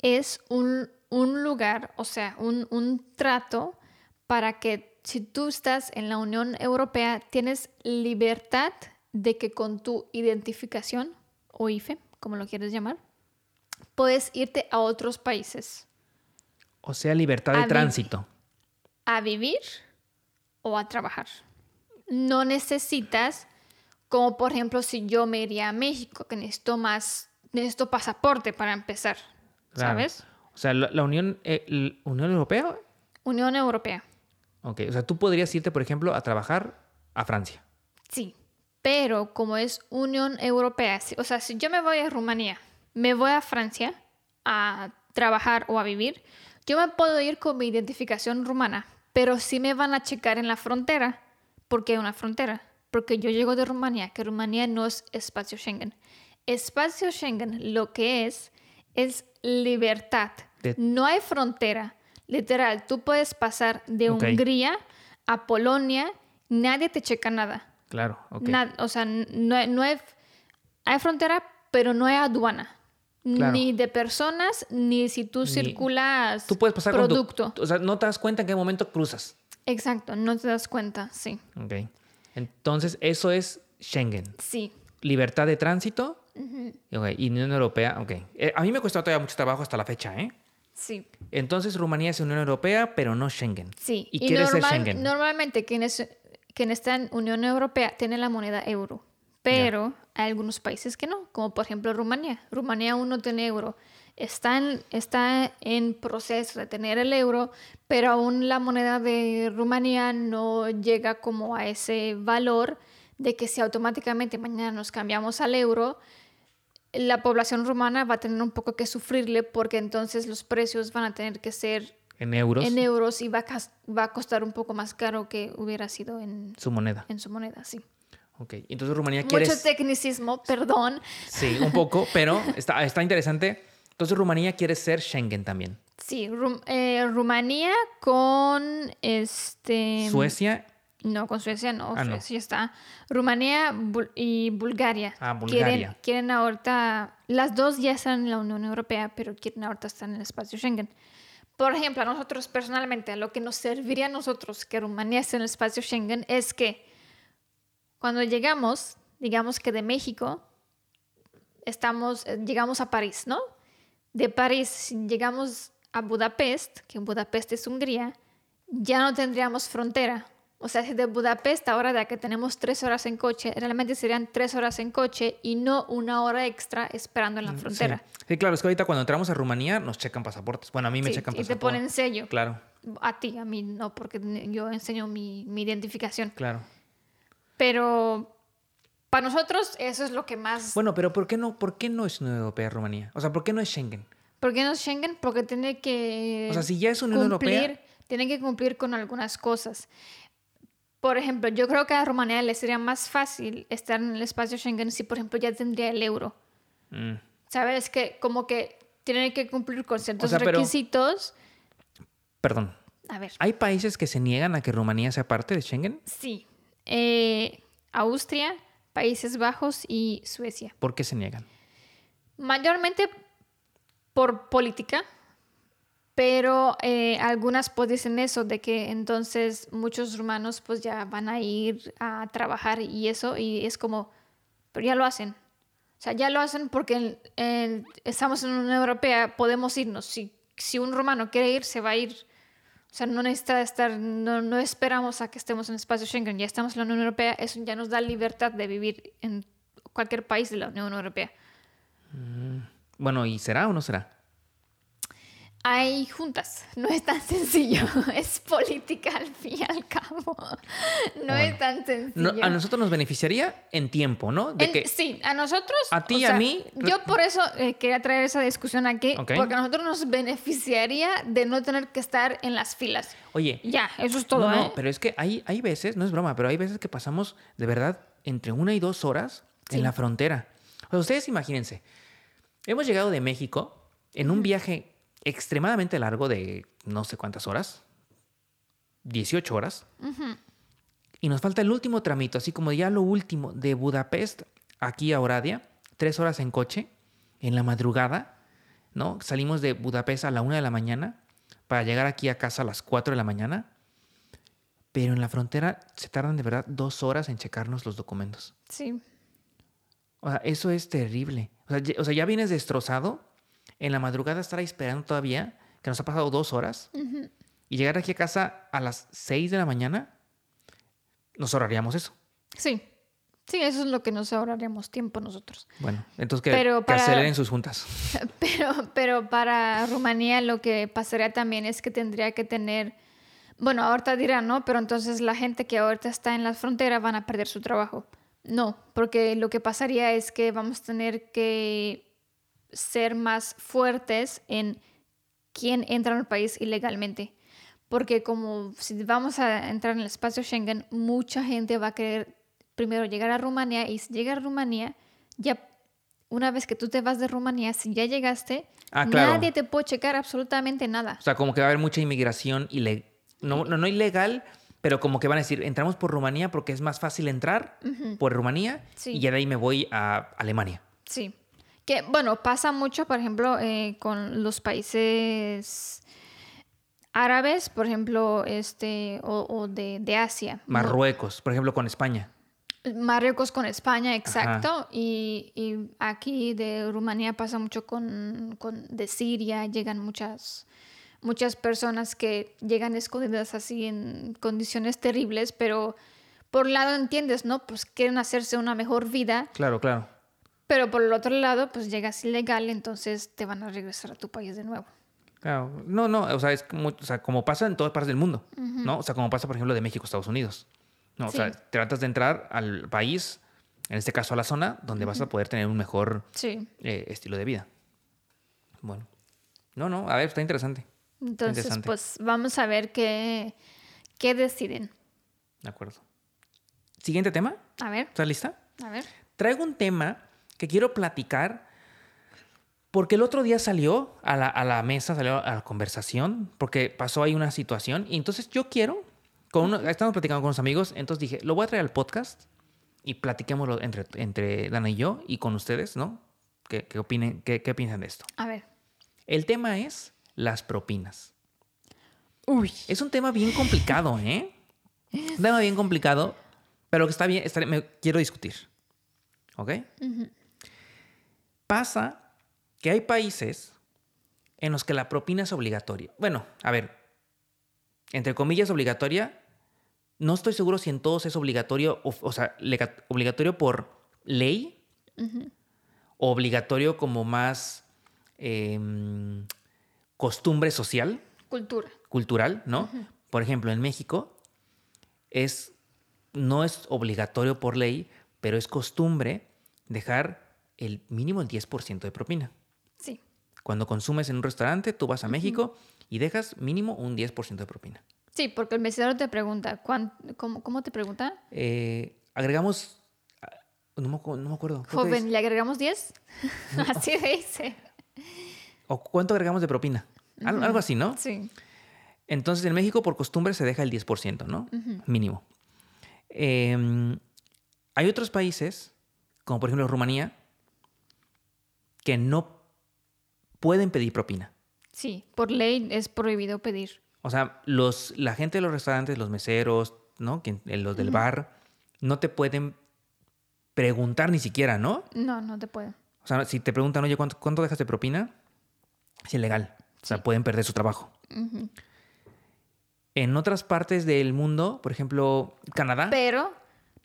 es un, un lugar, o sea, un, un trato para que si tú estás en la Unión Europea tienes libertad de que con tu identificación o IFE, como lo quieres llamar, puedes irte a otros países O sea, libertad de tránsito. a vivir o a trabajar. No necesitas, como por ejemplo si yo me iría a México, que necesito más, necesito pasaporte para empezar, Claro. ¿sabes? O sea, la, la Unión, eh, la Unión Europea, Unión Europea, ok. O sea, tú podrías irte, por ejemplo, a trabajar a Francia. sí. Pero como es Unión Europea, o sea, si yo me voy a Rumanía, me voy a Francia a trabajar o a vivir, yo me puedo ir con mi identificación rumana, pero sí me van a checar en la frontera, porque hay una frontera, porque yo llego de Rumanía, que Rumanía no es espacio Schengen. Espacio Schengen lo que es es libertad. De- No hay frontera. Literal, tú puedes pasar de. Hungría a Polonia, nadie te checa nada. Claro, ok. O sea, no, hay- no hay, hay frontera, pero no hay aduana. Claro. Ni de personas, ni si tú Ni- circulas Tú puedes pasar con producto. o sea, no te das cuenta en qué momento cruzas. Exacto, no te das cuenta, sí. Ok. Entonces, eso es Schengen. Sí, Libertad de tránsito. Ok, Y Unión Europea, ok. Eh, a mí me cuesta todavía mucho trabajo hasta la fecha, ¿eh? Sí, Entonces, Rumanía es Unión Europea, pero no Schengen. sí. Y, quiere ser normal- Schengen. normalmente quienes, quien está en Unión Europea tiene la moneda euro, pero hay algunos países que no, como por ejemplo Rumanía. Rumanía aún no tiene euro. Está en, está en proceso de tener el euro, pero aún la moneda de Rumanía no llega como a ese valor de que si automáticamente mañana nos cambiamos al euro, la población rumana va a tener un poco que sufrirle porque entonces los precios van a tener que ser En euros, en euros y va a, cas- va a costar un poco más caro que hubiera sido en, su moneda. en su moneda, sí. Ok. Entonces, Rumanía quiere... Mucho tecnicismo, perdón. Sí, un poco, pero está, está interesante Entonces Rumanía quiere ser Schengen también. Sí, Rum- eh, Rumanía con este... Suecia. No, con Suecia no, Ah, no. Suecia está. Rumanía Bul- y Bulgaria. Ah, Bulgaria. Quieren, quieren ahorita, las dos ya están en la Unión Europea, pero quieren ahorita estar en el espacio Schengen. Por ejemplo, a nosotros personalmente, lo que nos serviría a nosotros que Rumanía esté en el espacio Schengen es que cuando llegamos, digamos que de México, estamos, eh, llegamos a París, ¿no? De París llegamos a Budapest, que Budapest es Hungría, ya no tendríamos frontera. O sea, si de Budapest ahora de que tenemos tres horas en coche, realmente serían tres horas en coche y no una hora extra esperando en la frontera. Sí. Sí, claro, es que ahorita cuando entramos a Rumanía nos checan pasaportes. Bueno, a mí me Sí, checan y te pasaportes. ponen sello. Claro, A ti, a mí no, porque yo enseño mi, mi identificación. claro. Pero para nosotros eso es lo que más... Bueno, pero ¿por qué no, por qué no es Unión Europea Rumanía? O sea, ¿por qué no es Schengen? ¿Por qué no es Schengen? Porque tiene que... O sea, si ya es Unión cumplir, Europea- Tiene que cumplir con algunas cosas. Por ejemplo, yo creo que a Rumanía le sería más fácil estar en el espacio Schengen si, por ejemplo, ya tendría el euro. Mm. ¿Sabes? Que como que tiene que cumplir con ciertos sea, pero- requisitos. Perdón. A ver, ¿Hay países que se niegan a que Rumanía sea parte de Schengen? sí. Eh, Austria, Países Bajos y Suecia. ¿Por qué se niegan? Mayormente por política, pero eh, algunas pues dicen eso, de que entonces muchos rumanos pues ya van a ir a trabajar y eso, y es como, pero ya lo hacen. O sea, ya lo hacen porque en- en- estamos en Unión Europea, podemos irnos. Si, si un rumano quiere ir, se va a ir. O sea, no necesita estar, no, no esperamos a que estemos en el espacio Schengen, ya estamos en la Unión Europea, eso ya nos da libertad de vivir en cualquier país de la Unión Europea. Bueno, ¿y será o no será? Hay juntas, no es tan sencillo, es política al fin y al cabo. No es tan No, sencillo. a nosotros nos beneficiaría en tiempo, ¿no? De En- que, Sí, a nosotros. A ti y a mí- Yo por eso eh, quería traer esa discusión aquí, porque a nosotros nos beneficiaría de no tener que estar en las filas. oye, Ya, eso es todo, no, no, ¿eh? pero es que hay, hay veces, no es broma, pero hay veces que pasamos de verdad entre una y dos horas en la frontera. O sea, ustedes imagínense, hemos llegado de México en un viaje extremadamente largo de no sé cuántas horas, 18 horas, y nos falta el último tramito, así como ya lo último, de Budapest aquí a Oradea, tres horas en coche, en la madrugada, ¿no? Salimos de Budapest a la una de la mañana para llegar aquí a casa a las 4 de la mañana, pero en la frontera se tardan de verdad dos horas en checarnos los documentos. Sí. O sea, eso es terrible. O sea, ya, o sea, ya vienes destrozado, en la madrugada estar ahí esperando todavía, que nos ha pasado dos horas, y llegar aquí a casa a las 6 de la mañana, nos ahorraríamos eso. Sí. Sí, eso es lo que nos ahorraríamos tiempo nosotros. Bueno, entonces que, Pero que para- aceleren sus juntas. Pero, pero para Rumanía lo que pasaría también es que tendría que tener, bueno, ahorita dirán, ¿no? Pero entonces la gente que ahorita está en la frontera van a perder su trabajo. No, porque lo que pasaría es que vamos a tener que ser más fuertes en quién entra al país ilegalmente. Porque como si vamos a entrar en el espacio Schengen, mucha gente va a querer primero llegar a Rumanía y si llega a Rumanía, ya una vez que tú te vas de Rumanía, si ya llegaste, Ah, claro. nadie te puede checar absolutamente nada. O sea, como que va a haber mucha inmigración ilegal. No, no, no ilegal, pero como que van a decir, entramos por Rumanía porque es más fácil entrar por Rumanía Sí. y ya de ahí me voy a Alemania. Sí. Que bueno, pasa mucho, por ejemplo, eh, con los países árabes, por ejemplo, este, o, o de, de Asia. Marruecos, por ejemplo, con España. Marruecos con España, exacto. Y, y aquí de Rumanía pasa mucho con, con de Siria, llegan muchas, muchas personas que llegan escondidas así en condiciones terribles, pero por un lado entiendes, ¿no? Pues quieren hacerse una mejor vida, Claro, claro. Pero por el otro lado, pues llegas ilegal, entonces te van a regresar a tu país de nuevo. Claro. No, no, o sea, es como, o sea, como pasa en todas partes del mundo, ¿no? O sea, como pasa, por ejemplo, de México a Estados Unidos. No, o sea, tratas de entrar al país, en este caso a la zona, donde vas a poder tener un mejor Sí. eh, estilo de vida. Bueno. No, no, a ver, está interesante. Entonces, Interesante. pues vamos a ver qué, qué deciden. De acuerdo. Siguiente tema. A ver, ¿Estás lista? a ver. Traigo un tema que quiero platicar Porque el otro día salió a la, a la mesa, salió a la conversación, porque pasó ahí una situación. Y entonces yo quiero, con uno, estamos platicando con unos amigos, entonces dije, lo voy a traer al podcast y platiquémoslo entre, entre Dana y yo y con ustedes, ¿no? ¿Qué, qué opinen, qué, qué piensan de esto? A ver. El tema es las propinas. Uy. Es un tema bien complicado, ¿eh? Un tema bien complicado, pero que está bien, está- me quiero discutir. ¿Ok? Pasa que hay países en los que la propina es obligatoria. Bueno, a ver, entre comillas obligatoria, no estoy seguro si en todos es obligatorio, o, o sea, obligatorio por ley o obligatorio como más em, costumbre social Cultura. cultural, ¿no? Por ejemplo, en México es no es obligatorio por ley, pero es costumbre dejar el mínimo el 10% de propina. Sí. Cuando consumes en un restaurante, tú vas a México y dejas mínimo un 10% de propina. Sí, porque el mesero te pregunta, ¿cuán- cómo, ¿cómo te pregunta? Eh, agregamos, ah, no me, acu- no me acuerdo. Joven, ¿le agregamos 10? Así dice. ¿O cuánto agregamos de propina? Al- Algo así, ¿no? Sí. Entonces, en México, por costumbre, se deja el 10%, ¿no? Mínimo. Eh, hay otros países, como por ejemplo Rumanía, que no pueden pedir propina. Sí, por ley es prohibido pedir. O sea, los, la gente de los restaurantes, los meseros, ¿no? Eh, los del bar, no te pueden preguntar ni siquiera, ¿no? No, no te puedo. O sea, si te preguntan, oye, ¿cuánto, cuánto dejas de propina? Es ilegal. O sea, pueden perder su trabajo. En otras partes del mundo, por ejemplo, Canadá, Pero,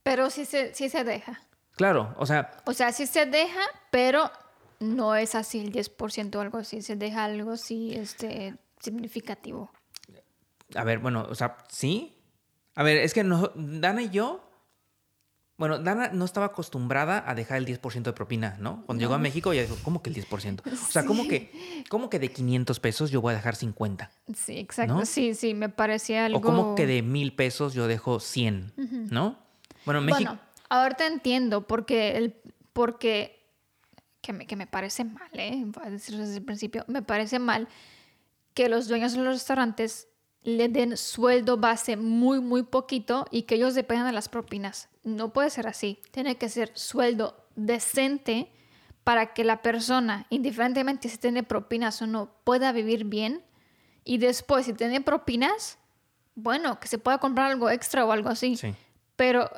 pero sí se, sí se deja. claro, o sea, O sea, sí se deja, pero no es así el 10% o algo así. Se deja algo así este, significativo. a ver, bueno, o sea, sí. A ver, es que no, Dana y yo, bueno, Dana no estaba acostumbrada a dejar el 10% de propina, ¿no? Cuando llegó a México, ella dijo, ¿cómo que el 10%? O sea, ¿cómo que, ¿cómo que de 500 pesos yo voy a dejar 50? Sí, exacto. ¿No? Sí, sí, me parecía algo... O ¿cómo que de mil pesos yo dejo 100? ¿No? Bueno, México... Bueno, ahorita entiendo porque el porque que me, que me parece mal, ¿eh? Voy a decirlo desde el principio, me parece mal que los dueños de los restaurantes le den sueldo base muy, muy poquito y que ellos dependan de las propinas. No puede ser así. Tiene que ser sueldo decente para que la persona, indiferentemente si tiene propinas o no, pueda vivir bien. Y después, si tiene propinas, bueno, que se pueda comprar algo extra o algo así. Sí. Pero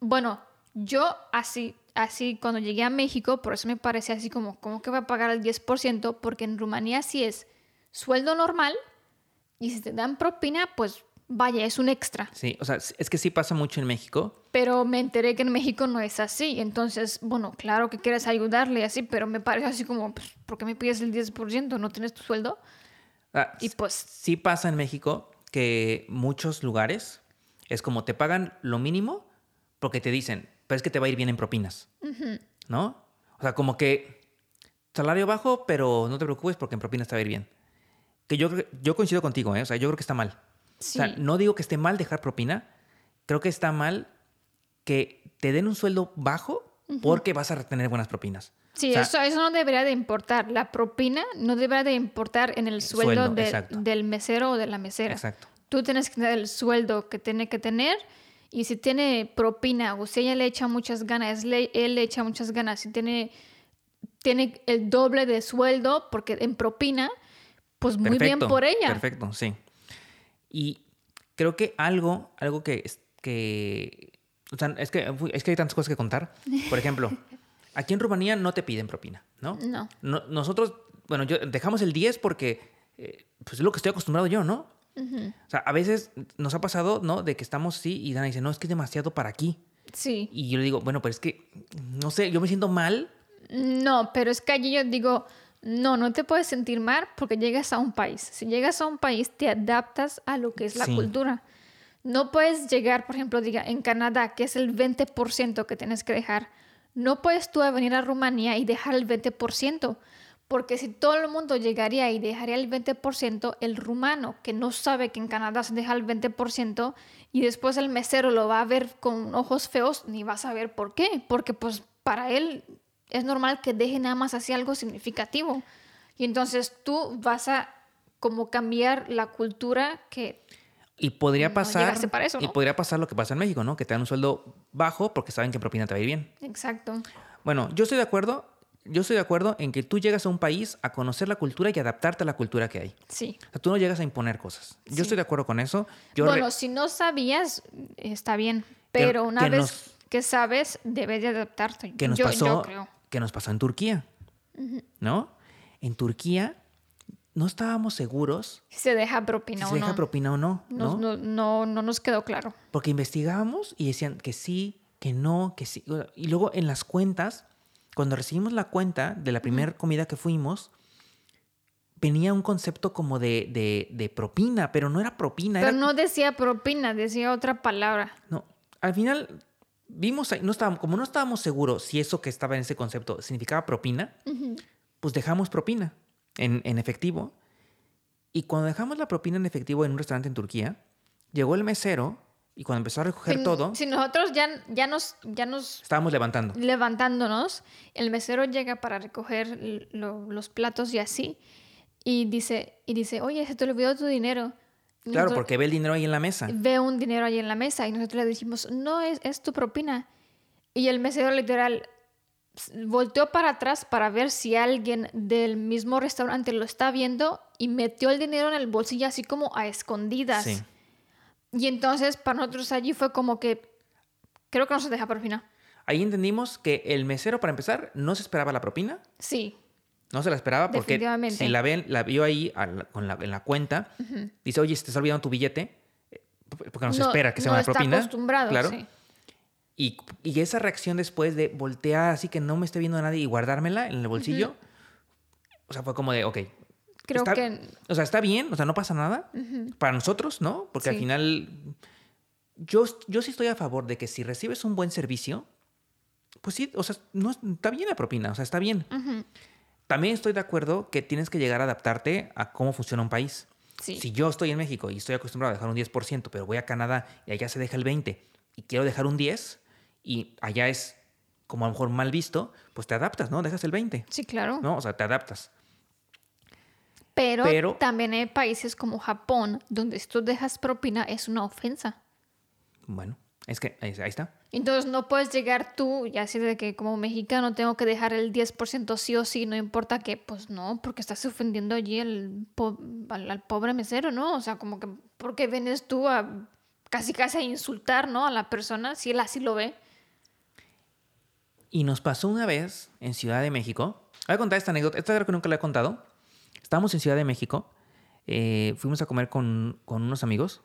bueno, yo así, así cuando llegué a México, por eso me parecía así como, ¿cómo que va a pagar el 10%? Porque en Rumanía sí es sueldo normal y si te dan propina, pues vaya, es un extra. Sí, o sea, es que sí pasa mucho en México. Pero me enteré que en México no es así. Entonces, bueno, claro que quieres ayudarle y así, pero me parece así como, pues, ¿por qué me pides el 10%? ¿No tienes tu sueldo? Ah, Y pues, sí pasa en México que muchos lugares es como te pagan lo mínimo porque te dicen, pero es que te va a ir bien en propinas, ¿no? O sea, como que salario bajo, pero no te preocupes porque en propinas te va a ir bien. Que yo, yo coincido contigo, ¿eh? O sea, yo creo que está mal. sí. O sea, no digo que esté mal dejar propina, creo que está mal que te den un sueldo bajo porque vas a retener buenas propinas. Sí, O sea, eso, eso no debería de importar. La propina no debería de importar en el sueldo, Sueldo, de- del mesero o de la mesera. Exacto. Tú tienes que tener el sueldo que tiene que tener y si tiene propina o si ella le echa muchas ganas, le- él le echa muchas ganas, si tiene, tiene el doble de sueldo porque en propina, pues muy bien por ella. Perfecto, sí. Y creo que algo, algo que, es- que o sea, es que, es que hay tantas cosas que contar. Por ejemplo, aquí en Rumanía no te piden propina, ¿no? No. No- nosotros, bueno, yo dejamos el 10 porque eh, pues es lo que estoy acostumbrado yo, ¿no? O sea, a veces nos ha pasado, ¿no? De que estamos sí y Dana dice, no, es que es demasiado para aquí. Sí. Y yo le digo, bueno, pero es que, no sé, yo me siento mal. No, pero es que allí yo digo, no, no te puedes sentir mal porque llegas a un país. Si llegas a un país, te adaptas a lo que es la Sí. cultura. No puedes llegar, por ejemplo, diga, en Canadá, que es el 20% que tienes que dejar. No puedes tú venir a Rumanía y dejar el 20%. Porque si todo el mundo llegaría y dejaría el 20%, el rumano que no sabe que en Canadá se deja el 20% y después el mesero lo va a ver con ojos feos, ni va a saber por qué. Porque pues para él es normal que deje nada más así algo significativo. Y entonces tú vas a como cambiar la cultura que Y podría No pasar. llegaste para eso, Y podría pasar lo que pasa en México, ¿no? Que te dan un sueldo bajo porque saben que en propina te va a ir bien. exacto. Bueno, yo estoy de acuerdo. Yo estoy de acuerdo en que tú llegas a un país a conocer la cultura y adaptarte a la cultura que hay. Sí. O sea, tú no llegas a imponer cosas. Yo Sí. estoy de acuerdo con eso. Yo bueno, si no sabías, está bien. Pero una que vez nos- que sabes, debes de adaptarte. que nos yo, pasó yo creo. que nos pasó en Turquía no en Turquía no estábamos seguros Se deja si propina se o deja no. propina o no, No, ¿no? no, no, no nos quedó claro. porque investigábamos y decían que sí que no que sí y luego en las cuentas cuando recibimos la cuenta de la primera comida que fuimos venía un concepto como de, de- de propina pero no era propina Pero era no decía propina, decía otra palabra. No, al final vimos, ahí- no estábamos, como no estábamos seguros si eso que estaba en ese concepto significaba propina, pues dejamos propina en, en efectivo. Y cuando dejamos la propina en efectivo en un restaurante en Turquía, llegó el mesero y cuando empezó a recoger Si- todo, Si nosotros ya, ya, nos, ya nos estábamos levantando. levantándonos, el mesero llega para recoger lo- los platos y así, y dice, y dice, oye, se te olvidó tu dinero. Y Claro, nosotros- porque ve el dinero ahí en la mesa. ve un dinero ahí en la mesa y nosotros le dijimos, no, es, es tu propina. Y el mesero literal volteó para atrás para ver si alguien del mismo restaurante lo está viendo y metió el dinero en el bolsillo así como a escondidas. Sí. Y entonces para nosotros allí fue como que creo que no se deja propina. Ahí entendimos que el mesero, para empezar, no se esperaba la propina. Sí, No se la esperaba porque si la ven, la vio ahí a la- con la- en la cuenta, dice, oye, se te está olvidando tu billete, eh, porque no se espera que sea no una está propina. acostumbrado, claro. sí. Y, y esa reacción después de voltear así que no me esté viendo nadie y guardármela en el bolsillo, o sea, fue como de, ok. Creo está- que O sea, está bien, o sea, no pasa nada. Para nosotros, ¿no? Porque al final, yo, yo sí estoy a favor de que si recibes un buen servicio, pues sí, o sea, no, está bien la propina, o sea, está bien. También estoy de acuerdo que tienes que llegar a adaptarte a cómo funciona un país. Sí. Si yo estoy en México y estoy acostumbrado a dejar un 10%, pero voy a Canadá y allá se deja el 20% y quiero dejar un 10% y allá es como a lo mejor mal visto, pues te adaptas, ¿no? Dejas el 20%, Sí, claro. ¿no? O sea, te adaptas. Pero, Pero- también hay países como Japón donde si tú dejas propina es una ofensa. Bueno, es que ahí, ahí está. Entonces no puedes llegar tú y así de que como mexicano tengo que dejar el 10% sí o sí, no importa que, pues no, porque estás ofendiendo allí al, po- al, al pobre mesero, ¿no? O sea, como que, porque vienes tú a casi casi a insultar, ¿no? A la persona, si él así lo ve. Y nos pasó una vez en Ciudad de México. Voy a contar esta anécdota. Esta creo que nunca la he contado. Estábamos en Ciudad de México. eh, fuimos a comer con, con unos amigos.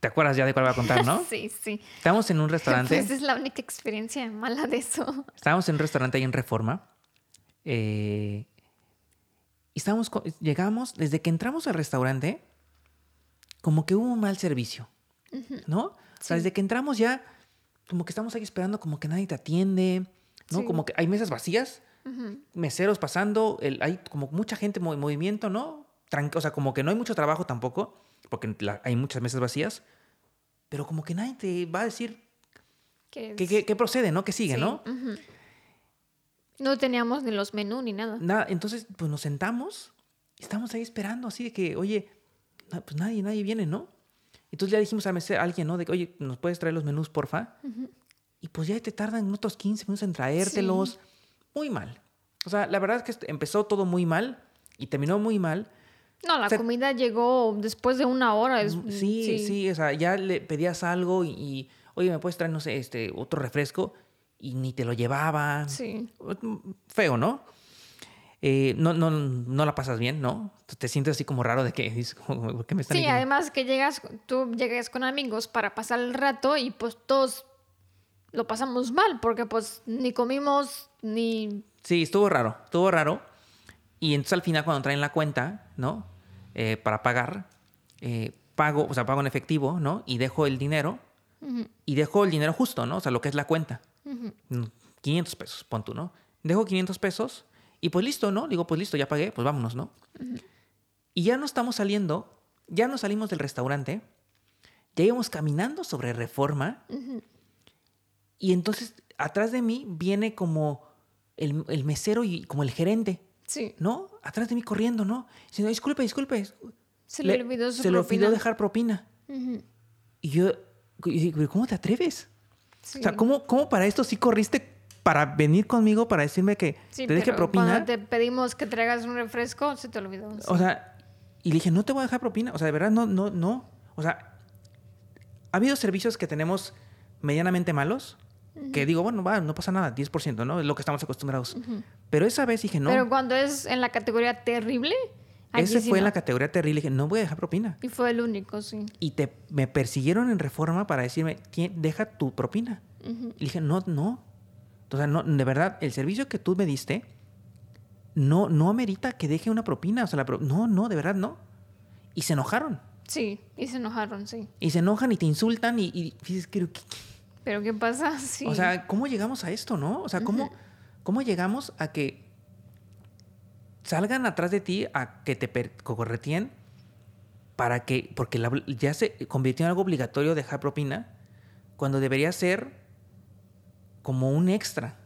¿Te acuerdas ya de cuál voy a contar, no? Sí, sí. Estábamos en un restaurante. Pues es la única experiencia mala de eso. Estábamos en un restaurante ahí en Reforma. eh, y estábamos, llegamos, desde que entramos al restaurante, como que hubo un mal servicio, ¿no? O sea, Sí. desde que entramos ya, como que estamos ahí esperando, como que nadie te atiende, ¿no? Sí. Como que hay mesas vacías, meseros pasando, el- hay como mucha gente en movi- movimiento, ¿no? Tran- o sea, como que no hay mucho trabajo tampoco, porque la- hay muchas mesas vacías, pero como que nadie te va a decir Que qué, procede, ¿no? ¿Qué sigue, sí, no? ujú. No teníamos ni los menús ni nada. Nada, entonces, pues nos sentamos y estamos ahí esperando, así de que, oye, pues nadie, nadie viene, ¿no? Entonces ya dijimos a, mesero- a alguien, ¿no? De que, oye, ¿nos puedes traer los menús, porfa? Y pues ya te tardan otros 15 minutos en traértelos. Muy mal. O sea, la verdad es que empezó todo muy mal y terminó muy mal. No, la O sea- comida llegó después de una hora. es- Mm, sí, sí, o sea, ya le pedías algo y, y, oye, ¿me puedes traer, no sé, este, otro refresco? Y ni te lo llevaban. Sí. feo, ¿no? Eh, no, no, no la pasas bien, ¿no? Te sientes así como raro de que ¿por qué me están Sí, además que llegas, tú llegas con amigos para pasar el rato y pues todos lo pasamos mal porque pues ni comimos ni... Sí, estuvo raro, estuvo raro. Y entonces al final cuando traen la cuenta, ¿no? Eh, para pagar, eh, pago, o sea, pago en efectivo, ¿no? Y dejo el dinero. Y dejo el dinero justo, ¿no? O sea, lo que es la cuenta. Mm, 500 pesos, pon tú, ¿no? Dejo 500 pesos y pues listo, ¿no? Digo, pues listo, ya pagué, pues vámonos, ¿no? Y ya no estamos saliendo, ya no salimos del restaurante, ya íbamos caminando sobre reforma. Y entonces atrás de mí viene como el, el mesero y como el gerente, Sí. ¿no? Atrás de mí corriendo, ¿no? Diciendo, disculpe, disculpe. Se le, olvidó su se le olvidó dejar propina. Ujú. Y yo, y digo, ¿cómo te atreves? Sí. O sea, ¿cómo, ¿cómo para esto sí corriste para venir conmigo para decirme que Sí, te deje propina? Cuando te pedimos que traigas un refresco, se te olvidó. sí. O sea, y le dije, no te voy a dejar propina. O sea, de verdad, no, no, no. O sea, ha habido servicios que tenemos medianamente malos, que digo, bueno, va, no pasa nada, 10%, ¿no? Es lo que estamos acostumbrados. Pero esa vez dije, no. Pero cuando es en la categoría terrible, ese sí fue en no. la categoría terrible. Dije, no voy a dejar propina. Y fue el único, sí. Y te, me persiguieron en reforma para decirme, "Tien- deja tu propina. Ujú. Y dije, no, no. O sea, no, de verdad, el servicio que tú me diste no, no amerita que deje una propina. O sea, la pro- no, no, de verdad no. Y se enojaron. Sí, y se enojaron, sí. Y se enojan y te insultan y, y dices, "¿Qué- qué- Pero ¿qué pasa? Sí. o sea, ¿cómo llegamos a esto, no? O sea, ¿cómo, ¿cómo llegamos a que salgan atrás de ti a que te correteen para que, porque la- ya se convirtió en algo obligatorio dejar propina cuando debería ser como un extra.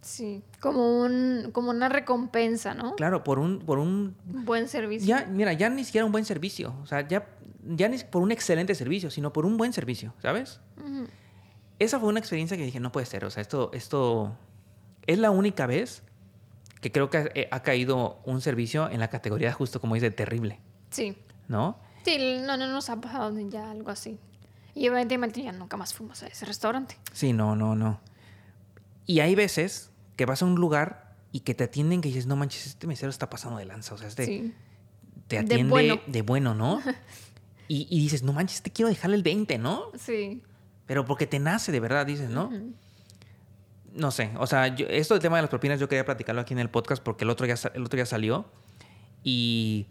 sí, como, un, como una recompensa, ¿no? Claro, por un, por un buen servicio. Ya, mira, ya ni siquiera un buen servicio. O sea, ya, ya ni por un excelente servicio, sino por un buen servicio, ¿sabes? Ujú. Esa fue una experiencia que dije, no puede ser. O sea, esto, esto es la única vez que creo que ha, eh, ha caído un servicio en la categoría, justo como dice, terrible, Sí. ¿no? Sí, no, no nos ha pasado ya algo así. Y evidentemente ya nunca más fuimos a ese restaurante. Sí, no, no, no. Y hay veces que vas a un lugar y que te atienden que dices, no manches, este mesero está pasando de lanza. O sea, este Sí. te De atiende bueno. de bueno, ¿no? y, y dices, no manches, te quiero dejarle el 20, ¿no? Sí. Pero porque te nace de verdad, dices, ¿no? No sé, o sea, yo- esto del tema de las propinas yo quería platicarlo aquí en el podcast porque el otro ya, el otro ya salió y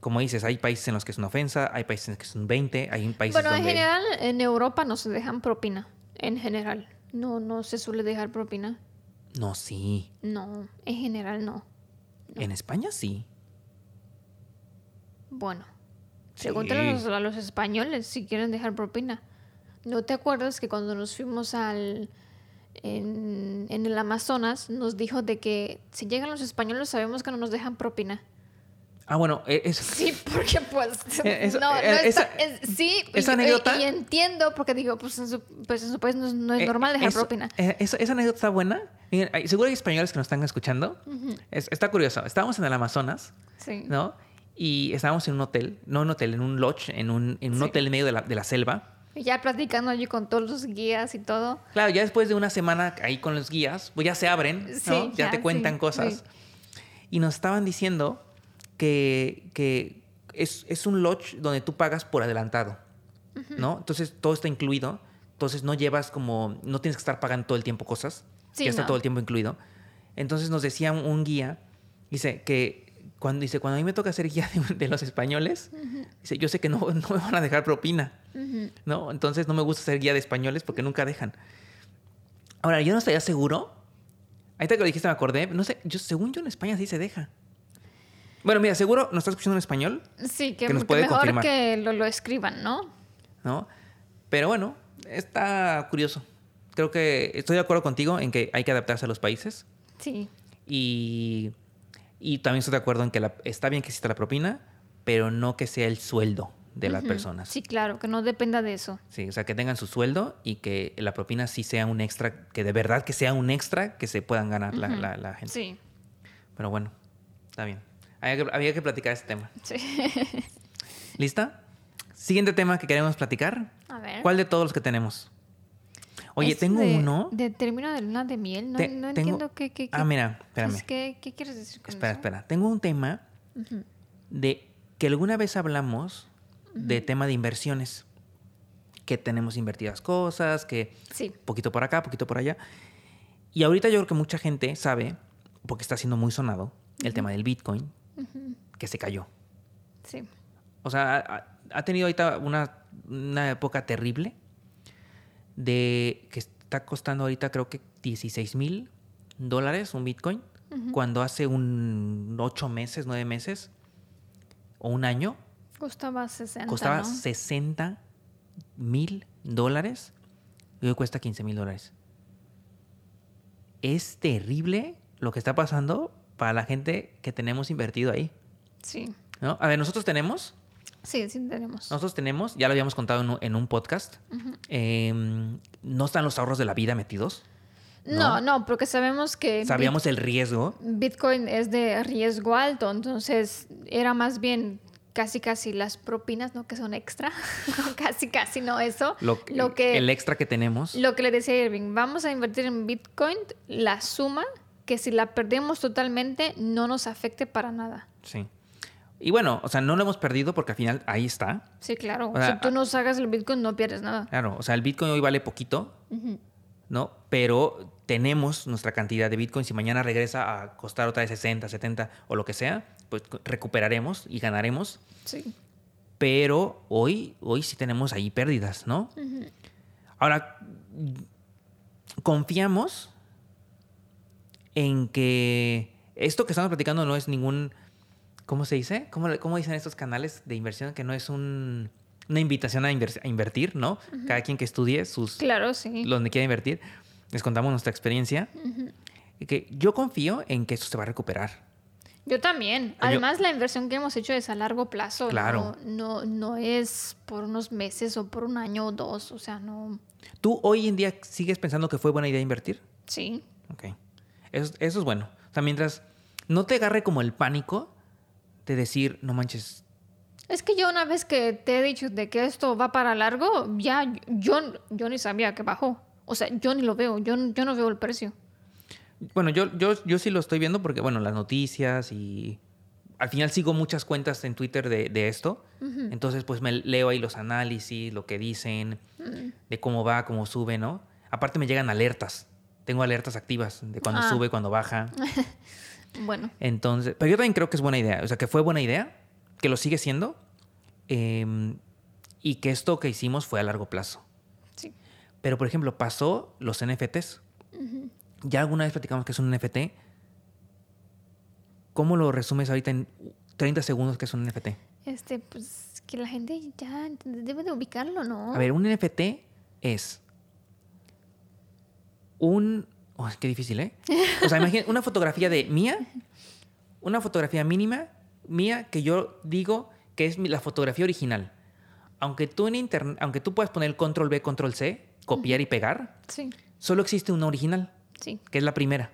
como dices, hay países en los que es una ofensa, hay países en los que es un 20, hay países Bueno, en donde... general, en Europa no se dejan propina. En general. No, no se suele dejar propina. No, sí. No, en general no. En España sí. Bueno, Sí. pregúntale a los españoles si quieren dejar propina. ¿No te acuerdas que cuando nos fuimos al en, en el Amazonas nos dijo de que si llegan los españoles sabemos que no nos dejan propina? Ah, bueno, e- es... Sí, porque pues eso- no, no está- esa- es- sí, esa y- anécdota- y, entiendo porque digo, pues en su, pues en su país no, es- no es eh, normal dejar eso- propina. eh, esa, esa anécdota está buena. Miren, seguro hay españoles que nos están escuchando. Es- está curioso. Estábamos en el Amazonas, Sí. ¿no? Y estábamos en un hotel, no un hotel, en un lodge, en un, en un Sí. hotel en medio de la, de la selva. Ya platicando allí con todos los guías y todo. Claro, ya después de una semana ahí con los guías, pues ya se abren, ¿no? Sí, ya, ya, te cuentan sí, cosas. sí. Y nos estaban diciendo que, que es, es un lodge donde tú pagas por adelantado, ¿no? Entonces todo está incluido. Entonces no llevas como, no tienes que estar pagando todo el tiempo cosas. Ya está no. todo el tiempo incluido. Entonces nos decía un, guía, dice que cuando, dice, cuando a mí me toca ser guía de, de los españoles, dice, yo sé que no, no me van a dejar propina. ¿No? Entonces no me gusta ser guía de españoles porque nunca dejan. Ahora, yo no estaría seguro. Ahorita que lo dijiste me acordé. No sé, yo, según yo en España sí se deja. Bueno, mira, seguro nos está escuchando en español, Sí, que, Que nos puede mejor confirmar. que lo, lo escriban, ¿no? ¿no? Pero bueno, está curioso. Creo que estoy de acuerdo contigo en que hay que adaptarse a los países. Sí. Y, y también estoy de acuerdo en que la- está bien que exista la propina, pero no que sea el sueldo de las Ujú. personas. Sí, claro, que no dependa de eso. Sí, o sea, que tengan su sueldo y que la propina sí sea un extra, que de verdad que sea un extra que se puedan ganar la, Ujú. la- la gente. Sí. Pero bueno, está bien. Había que, había que platicar este tema. Sí. ¿Lista? Siguiente tema que queremos platicar. A ver. ¿Cuál de todos los que tenemos? Oye, tengo de- uno. De término de luna de miel. No, Te- no tengo- entiendo qué, qué, qué- Ah, mira, espérame. ¿qué, qué quieres decir con Espera, eso? espera. Tengo un tema Ujú. de que alguna vez hablamos de tema de inversiones. Que tenemos invertidas cosas, que Sí. poquito por acá, poquito por allá. Y ahorita yo creo que mucha gente sabe, porque está siendo muy sonado, el tema del Bitcoin, que se cayó. Sí. O sea, ha, ha tenido ahorita una, una época terrible de que está costando ahorita creo que 16 mil dólares un Bitcoin, cuando hace un 8 meses, 9 meses o un año Costaba 60, costaba ¿no? 60 mil dólares y hoy cuesta 15 mil dólares. es terrible lo que está pasando para la gente que tenemos invertido ahí. Sí. ¿no? A ver, nosotros tenemos, Sí, sí tenemos. nosotros tenemos, ya lo habíamos contado en un, en un podcast, em, no están los ahorros de la vida metidos. No, no, porque sabemos que Sabíamos el riesgo. Bit- Bitcoin es de riesgo alto, entonces era más bien casi casi las propinas, ¿no? Que son extra. casi casi no eso. Lo, Lo que, el extra que tenemos. lo que le decía Irving, vamos a invertir en Bitcoin la suma que si la perdemos totalmente no nos afecte para nada. Sí. Y bueno, o sea, no lo hemos perdido porque al final ahí está. Sí, claro. O sea, si tú no sacas el Bitcoin no pierdes nada. Claro, o sea, el Bitcoin hoy vale poquito, ¿no? Pero tenemos nuestra cantidad de Bitcoin. Si mañana regresa a costar otra vez 60, 70 o lo que sea, pues recuperaremos y ganaremos. Sí. Pero hoy, hoy sí tenemos ahí pérdidas, ¿no? Ahora, confiamos en que esto que estamos platicando no es ningún, ¿cómo se dice? ¿Cómo, cómo dicen estos canales de inversión? Que no es un- una invitación a, inver- a invertir, ¿no? Cada quien que estudie sus, Claro, sí. donde quiera invertir, les contamos nuestra experiencia. Que yo confío en que esto se va a recuperar. Yo también. Yo- Además, la inversión que hemos hecho es a largo plazo. Claro. No, no, no es por unos meses o por un año o dos. O sea, no. ¿Tú hoy en día sigues pensando que fue buena idea invertir? Sí. Ok. Eso, eso es bueno. O sea, mientras no te agarre como el pánico de decir, no manches, Es que yo una vez que te he dicho de que esto va para largo, ya yo, yo ni sabía que bajó. O sea, yo ni lo veo. Yo, yo no veo el precio. Bueno, yo, yo, yo sí lo estoy viendo porque, bueno, las noticias y al final sigo muchas cuentas en Twitter de, de esto. Entonces, pues me leo ahí los análisis, lo que dicen, de cómo va, cómo sube, ¿no? Aparte me llegan alertas. Tengo alertas activas de cuando Ah. sube, cuando baja. Bueno, Entonces, pero yo también creo que es buena idea. O sea, que fue buena idea, que lo sigue siendo eh, y que esto que hicimos fue a largo plazo. sí. Pero, por ejemplo, pasó los NFTs. Ya alguna vez platicamos que es un NFT. ¿Cómo lo resumes ahorita en 30 segundos que es un NFT? Este, pues que la gente ya debe de ubicarlo, ¿no? A ver, un NFT es un... Oh, qué difícil, ¿eh? O sea, imagina una fotografía de mía, una fotografía mínima mía que yo digo que es la fotografía original. Aunque tú en internet, aunque tú puedas poner control V, control C, copiar y pegar, Sí, solo existe una original, sí. que es la primera.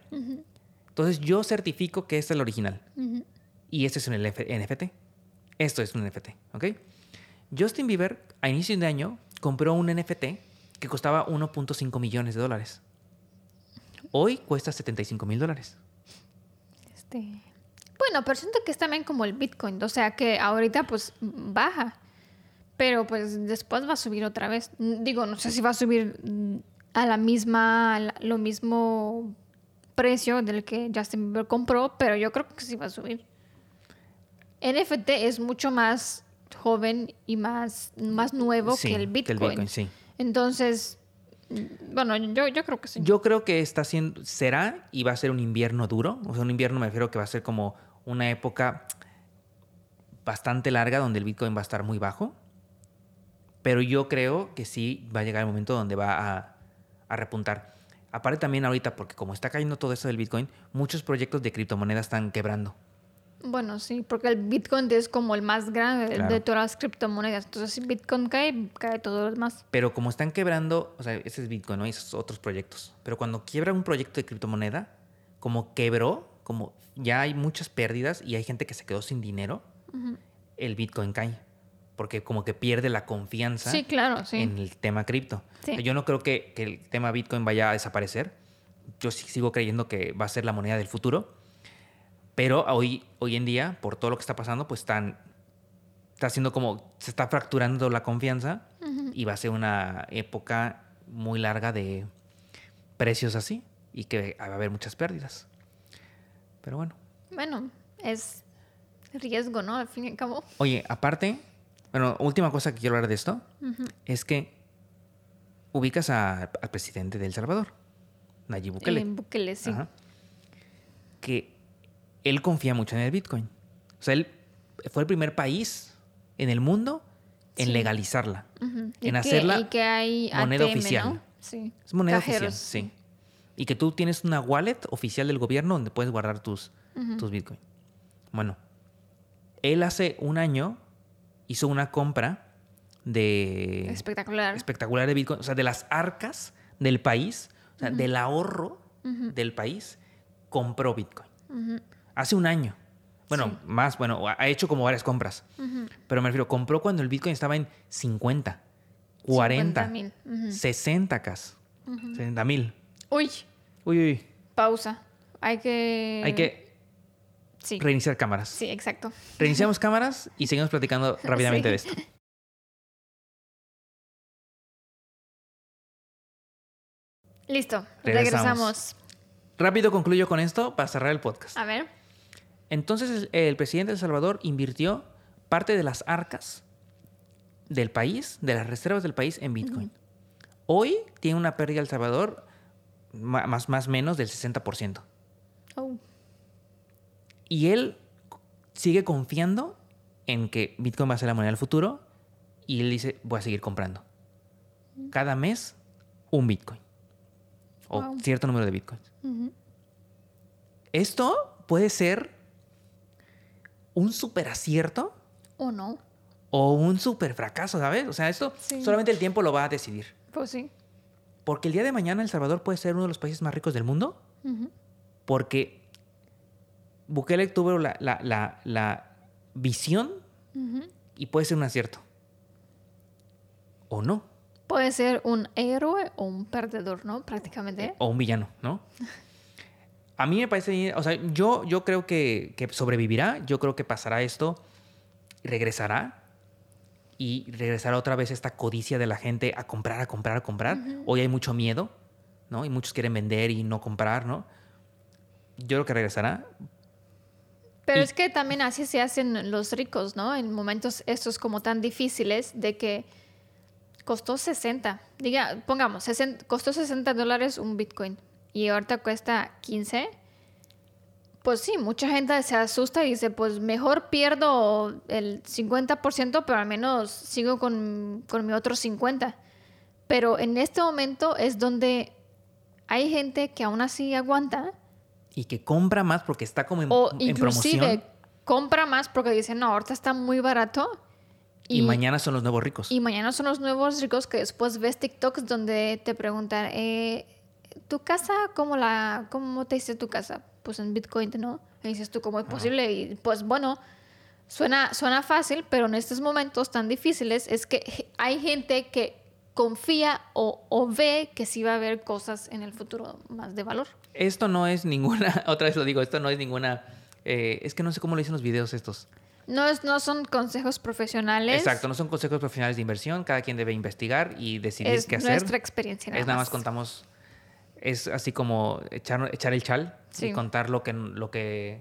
Entonces yo certifico que esta es la original. Y este es un LF NFT. Esto es un NFT, ¿ok? Justin Bieber, a inicio de año, compró un NFT que costaba 1.5 millones de dólares. Hoy cuesta 75 mil dólares. Este. Bueno, pero siento que es también como el Bitcoin. O sea que ahorita pues baja. Pero pues después va a subir otra vez. Digo, no sé si va a subir a la misma, a la- lo mismo precio del que Justin Bieber compró, pero yo creo que sí va a subir. NFT es mucho más joven y más, más nuevo Sí, que el Bitcoin. sí. Entonces, bueno, yo, yo creo que sí. Yo creo que está siendo, será y va a ser un invierno duro. O sea, un invierno me refiero que va a ser como una época bastante larga donde el Bitcoin va a estar muy bajo. Pero yo creo que sí va a llegar el momento donde va a, a repuntar. Aparte también ahorita, porque como está cayendo todo eso del Bitcoin, muchos proyectos de criptomonedas están quebrando. Bueno, sí, porque el Bitcoin es como el más grande Claro. de todas las criptomonedas. Entonces, si Bitcoin cae, cae todo lo demás. Pero como están quebrando, o sea, ese es Bitcoin, ¿no? Y esos otros proyectos. Pero cuando quiebra un proyecto de criptomoneda, como quebró, como ya hay muchas pérdidas y hay gente que se quedó sin dinero, el Bitcoin cae. Porque como que pierde la confianza Sí, claro, sí. en el tema cripto. Sí. O sea, Yo no creo que, que el tema Bitcoin vaya a desaparecer. Yo sí sigo creyendo que va a ser la moneda del futuro. Pero hoy, hoy en día, por todo lo que está pasando, pues están, está haciendo como, se está fracturando la confianza y va a ser una época muy larga de precios así y que va a haber muchas pérdidas. Pero bueno. Bueno, es riesgo, ¿no? Al fin y al cabo. Oye, aparte, bueno, última cosa que quiero hablar de esto es que ubicas a- al presidente de El Salvador, Nayib Bukele. Eh, Bukele, sí. Ajá. Que él confía mucho en el Bitcoin. O sea, él fue el primer país en el mundo en Sí. legalizarla, en hacerla y que hay moneda ATM, oficial. ¿no? Sí. Es moneda Cajeros, oficial, sí. y que tú tienes una wallet oficial del gobierno donde puedes guardar tus, tus Bitcoin. Bueno, él hace un año hizo una compra de... Espectacular. Espectacular de Bitcoin, o sea, de las arcas del país, o sea, del ahorro del país, compró Bitcoin. Hace un año. Bueno, más, bueno, ha hecho como varias compras. Pero me refiero, compró cuando el Bitcoin estaba en 50, 40, 60 k 60 mil. Uy. Uy, uy. Pausa. Hay que... Hay que sí. reiniciar cámaras. Sí, exacto. Reiniciamos cámaras y seguimos platicando rápidamente Sí. de esto. Listo. Regresamos. Regresamos. Rápido concluyo con esto para cerrar el podcast. A ver. Entonces el, el presidente de El Salvador invirtió parte de las arcas del país, de las reservas del país en Bitcoin. Hoy tiene una pérdida El Salvador más más menos del 60%. Oh. Y él sigue confiando en que Bitcoin va a ser la moneda del futuro y él dice, voy a seguir comprando. Cada mes un Bitcoin. O Wow. cierto número de Bitcoins. Esto puede ser un super acierto ¿O no? o un super fracaso, ¿sabes? O sea, esto Sí. solamente el tiempo lo va a decidir. Pues sí. Porque el día de mañana El Salvador puede ser uno de los países más ricos del mundo porque Bukele tuvo la, la- la- la visión y puede ser un acierto. O no. Puede ser un héroe o un perdedor, ¿no? Prácticamente. O un villano, ¿no? A mí me parece, o sea, yo, yo creo que, que sobrevivirá, yo creo que pasará esto, regresará y regresará otra vez esta codicia de la gente a comprar, a comprar, a comprar. Hoy hay mucho miedo, ¿no? Y muchos quieren vender y no comprar, ¿no? Yo creo que regresará. Pero es que también así se hacen los ricos, ¿no? En momentos estos como tan difíciles de que costó 60. Diga, pongamos, 60 costó 60 dólares un Bitcoin y ahorita cuesta 15. Pues sí, mucha gente se asusta y dice, pues mejor pierdo el 50%, pero al menos sigo con, con mi otro 50%. Pero en este momento es donde hay gente que aún así aguanta Y que compra más porque está como en, o en inclusive promoción. compra más porque dice, no, ahorita está muy barato. Y, mañana son los nuevos ricos. y mañana son los nuevos ricos que después ves TikToks donde te preguntan, eh, ¿tu casa cómo, la, cómo te hice tu casa? Pues en Bitcoin, ¿no? Y dices tú, ¿cómo es posible? Y pues bueno, suena, suena fácil, pero en estos momentos tan difíciles es que hay gente que confía o, o ve que sí va a haber cosas en el futuro más de valor. Esto no es ninguna, otra vez lo digo, esto no es ninguna, eh, es que no sé cómo le dicen los videos estos. No, es, no son consejos profesionales. Exacto, no son consejos profesionales de inversión, cada quien debe investigar y decidir Es qué hacer. nuestra experiencia. es nada más contamos, es así como echar, echar el chal y contar lo que, lo que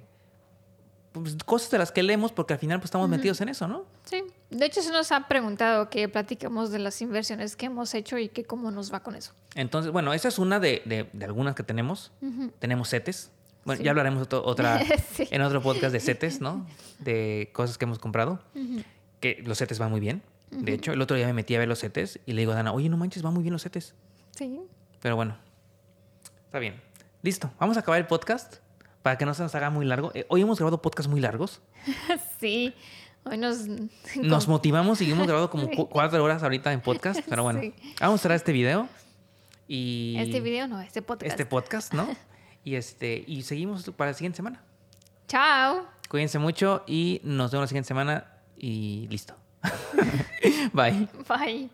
pues, cosas de las que leemos porque al final pues estamos metidos en eso, ¿no? Sí, de hecho se nos ha preguntado que platiquemos de las inversiones que hemos hecho y que cómo nos va con eso. Entonces, bueno, esa es una de, de- de algunas que tenemos. Tenemos CETES. Bueno, Sí. ya hablaremos otro- otra, Sí. en otro podcast de CETES, ¿no? De cosas que hemos comprado. Que los CETES van muy bien. De hecho, el otro día me metí a ver los CETES y le digo a Dana, oye, no manches, van muy bien los CETES. Sí. Pero bueno, está bien. Listo, vamos a acabar el podcast para que no se nos haga muy largo. Eh, hoy hemos grabado podcasts muy largos. Sí. Hoy nos... Nos motivamos y hemos grabado como cu- cuatro horas ahorita en podcast. Pero bueno, Sí. vamos a cerrar este video. Y Este video no, este podcast. este podcast, ¿no? Y este y seguimos para la siguiente semana. Chao. Cuídense mucho y nos vemos la siguiente semana y listo. Bye. Bye.